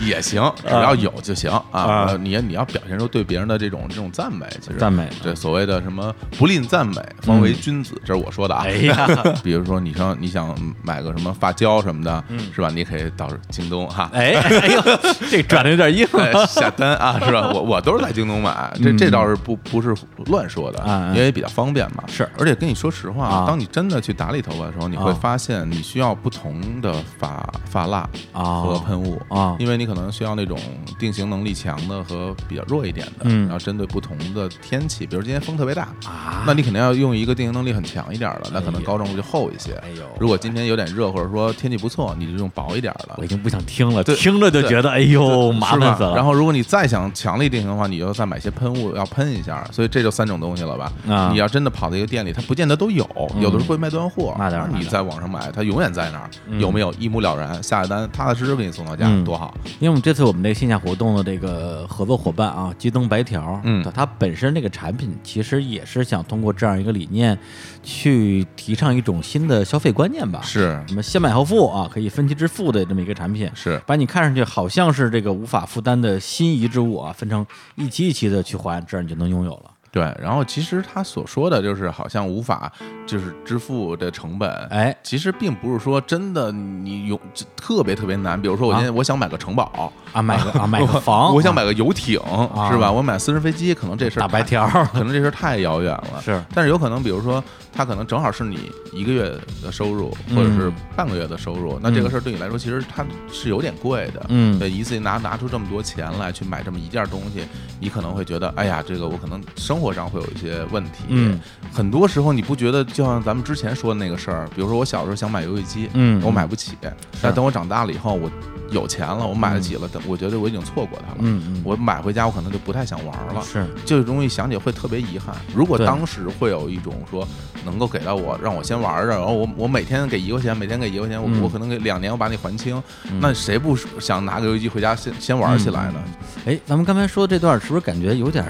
也行，只要有就行啊啊。呃你你要表现出对别人的这种这种赞美，其实赞美这所谓的什么不吝赞美，方为君子，这是我说的啊。哎呀，比如说你说你想买个什么发胶什么的，是吧？你可以到京东哈。哎哎呦，这转的有点硬哎下单啊，是吧？我我都是在京东买，这这倒是不不是乱说的因为比较方便嘛。是。而且跟你说实话啊，当你真的去打理头发的时候，你会啊。发现你需要不同的发发蜡啊。和喷雾啊。因为你可能需要那种定型能力强的和比较弱一点的，嗯。然后针对不同的天气，比如今天风特别大，啊。那你肯定要用一个定型能力很强一点的，那可能高中就厚一些。哎呦。如果今天有点热，或者说天气不错，你就用薄一点的我。已经不想听了，对听着就觉得哎呦麻是吧？烦死了。然后，如果你再想强力定型的话，你就再买些喷雾要喷一下，所以这就三种东西了吧？啊。你要真的跑到一个店里，它不见得都有，有的时候会卖断货，那当然你在网上买，它永远在那儿，嗯。有没有一目了然，下个单踏踏实实给你送到家，嗯。多好！因为我们这次我们这个线下活动的这个合作伙伴啊，机灯白条，嗯。它本身这个产品其实也是想通过这样一个理念，去提倡一种新的消费观念吧。是什么先买后付啊，可以分期支付的这么一个产品，是，把你看上去好像是这个无法负担的心仪之物啊，分成一期一期的去还，这样你就能拥有了。对。然后其实他所说的就是好像无法就是支付的成本，哎，其实并不是说真的你有特别特别难。比如说我今天我想买个城堡。啊，买个啊，买个 房，我想啊买个游艇，啊是吧？我买私人飞机，可能这事儿大白条儿可能这事儿太遥远了。是，但是有可能，比如说，他可能正好是你一个月的收入，或者是嗯半个月的收入，那这个事儿对你来说，其实它是有点贵的。嗯对，一次性拿拿出这么多钱来去买这么一件东西，你可能会觉得，哎呀，这个我可能生活上会有一些问题。嗯，很多时候你不觉得，就像咱们之前说的那个事儿，比如说我小时候想买游戏机，嗯我买不起，但等我长大了以后，我有钱了，我买得起了，但我觉得我已经错过它了。嗯嗯，我买回家，我可能就不太想玩了。是这个东西想起会特别遗憾。如果当时会有一种说能够给到我，让我先玩着，然后我我每天给一块钱，每天给一块钱，我、嗯我可能给两年我把你还清，嗯那谁不想拿个游戏机回家先先玩起来呢？哎，咱们刚才说的这段是不是感觉有点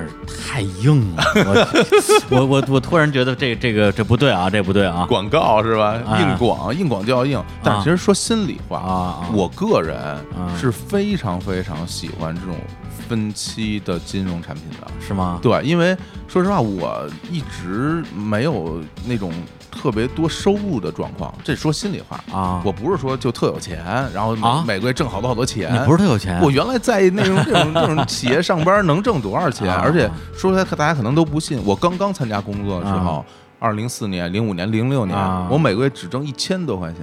太硬了？我我我我突然觉得这这个这不对啊，这不对啊广告是吧？哎硬广，硬广就要硬。但其实说心里话！我个人啊是非常非常喜欢这种分期的金融产品的。是吗？对，因为说实话，我一直没有那种特别多收入的状况。这说心里话，啊，我不是说就特有钱，然后每啊每个月挣好多好多钱。你不是特有钱，我原来在那种这种这种企业上班能挣多少钱？啊而且说出来大家可能都不信，我刚刚参加工作的时候，二零零四年、零五年、零六年啊，我每个月只挣一千多块钱。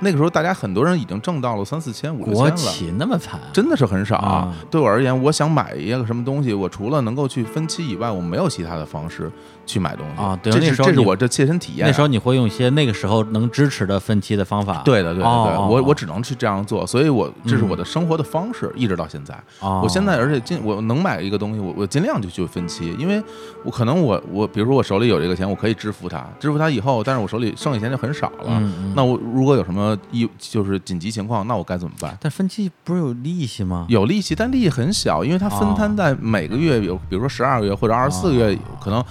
那个时候，大家很多人已经挣到了三四千、五六千了。企那么惨，真的是很少、啊。对我而言，我想买一个什么东西，我除了能够去分期以外，我没有其他的方式去买东西啊对这是这是那时候你我这切身体验啊。那时候你会用一些那个时候能支持的分期的方法。对的，对的，对的，我我只能去这样做，所以我这是嗯我的生活的方式，一直到现在。哦，我现在而且尽我能买一个东西，我我尽量就去分期，因为我可能我我比如说我手里有这个钱，我可以支付它，支付它以后，但是我手里剩下钱就很少了。那我如果有什么一就是紧急情况，那我该怎么办？但分期不是有利息吗？有利息，但利息很小，因为它分摊哦在每个月有，比如说十二个月或者二十四个月，可能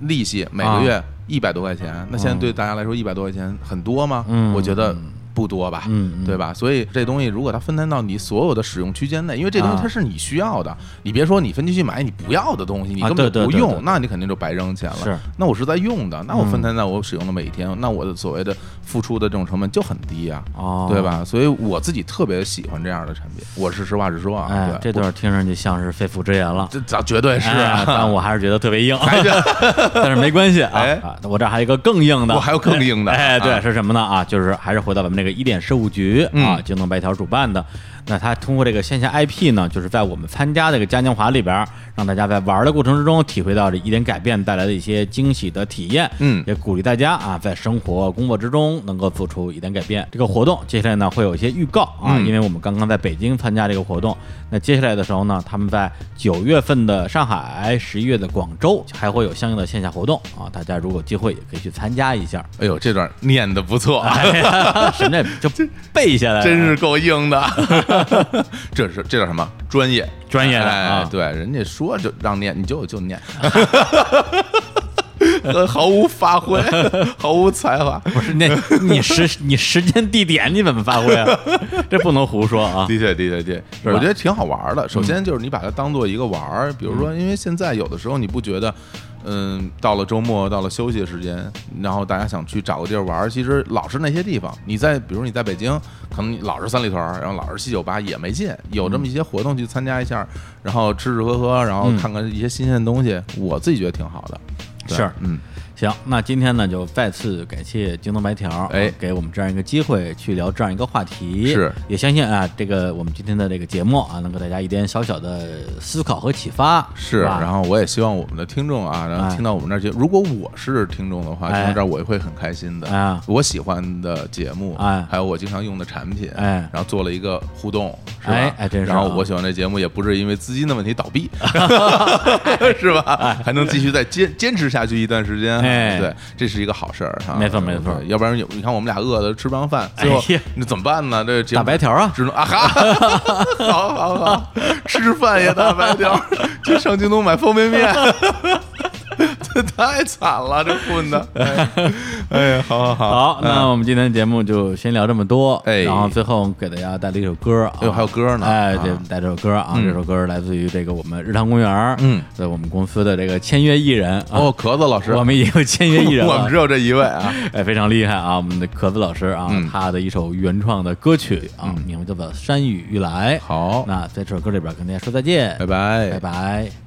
利息每个月一百多块钱。那现在对大家来说，一百多块钱很多吗？嗯我觉得嗯不多吧。嗯，嗯对？吧？所以这东西如果它分摊到你所有的使用区间内，因为这东西啊它是你需要的，你别说你分期去买你不要的东西，你啊根本不用，对对对对那你肯定就白扔钱了。是那我是在用的，那我嗯分摊在我使用的每一天，那我的所谓的付出的这种成本就很低呀、哦，对？吧？所以我自己特别喜欢这样的产品，我是实话实说啊。这段听上去像是肺腑之言了。这咱绝对是哎啊，但我还是觉得特别硬，但是没关系啊！我这儿还有一个更硬的，我还有更硬的 哎，对，啊是什么呢？啊，就是还是回到咱们这个一点事务局啊，嗯京东白条主办的。那他通过这个线下 IP 呢，就是在我们参加这个嘉年华里边，让大家在玩的过程之中体会到这一点改变带来的一些惊喜的体验。嗯也鼓励大家啊，在生活工作之中能够做出一点改变。这个活动接下来呢会有一些预告啊，嗯因为我们刚刚在北京参加这个活动，那接下来的时候呢，他们在九月份的上海，十一月的广州还会有相应的线下活动啊，大家如果有机会也可以去参加一下。哎呦，这段念的不错啊，这就背下来，真是够硬的。这是这叫什么？专业，专业的哎啊对，人家说就让念，你就就念。呃 毫无发挥，毫无才华。不是那 你时你时间地点你怎么发挥啊？这不能胡说啊！的确，的确，的确，我觉得挺好玩的。首先就是你把它当做一个玩儿，比如说，因为现在有的时候你不觉得，嗯，到了周末，到了休息的时间，然后大家想去找个地儿玩，其实老是那些地方。你在，比如你在北京，可能你老是三里屯，然后老是七九八也没劲。有这么一些活动去参加一下，然后吃吃喝喝，然后看看一些新鲜的东西，我自己觉得挺好的。是嗯，行，那今天呢，就再次感谢京东白条，哎啊给我们这样一个机会去聊这样一个话题。是，也相信啊，这个我们今天的这个节目啊，能给大家一点小小的思考和启发。是。吧然后我也希望我们的听众啊，然后哎听到我们这儿节，如果我是听众的话，听哎到这儿我也会很开心的。啊，我喜欢的节目，哎还有我经常用的产品，哎然后做了一个互动，是吧？哎然后我喜欢这节目，也不是因为资金的问题倒闭，是吧？还能继续再坚坚持下去一段时间，哎。对，这是一一个好事儿哈。没错没错。要不然有你看我们俩饿的吃不上饭，最后 那怎么办呢？这节目大白条啊，只能 啊哈，好好好，吃饭也打白条，去上京东买方便面，这 太惨了，这混的。哎呀，好好好，好，那我们今天的节目就先聊这么多。哎。然后最后给大家带来一首歌啊，哎呦还有歌呢。哎，啊。对，带这首歌啊，嗯。这首歌来自于这个我们日坛公园，嗯，在我们公司的这个签约艺人啊。哦，壳子老师，我们也有签约艺人了，我们只有这一位啊。哎，非常厉害啊！我们的壳子老师啊，嗯。他的一首原创的歌曲啊，嗯。名字叫做《山雨欲来》。好，那在这首歌里边跟大家说再见，拜拜，拜拜。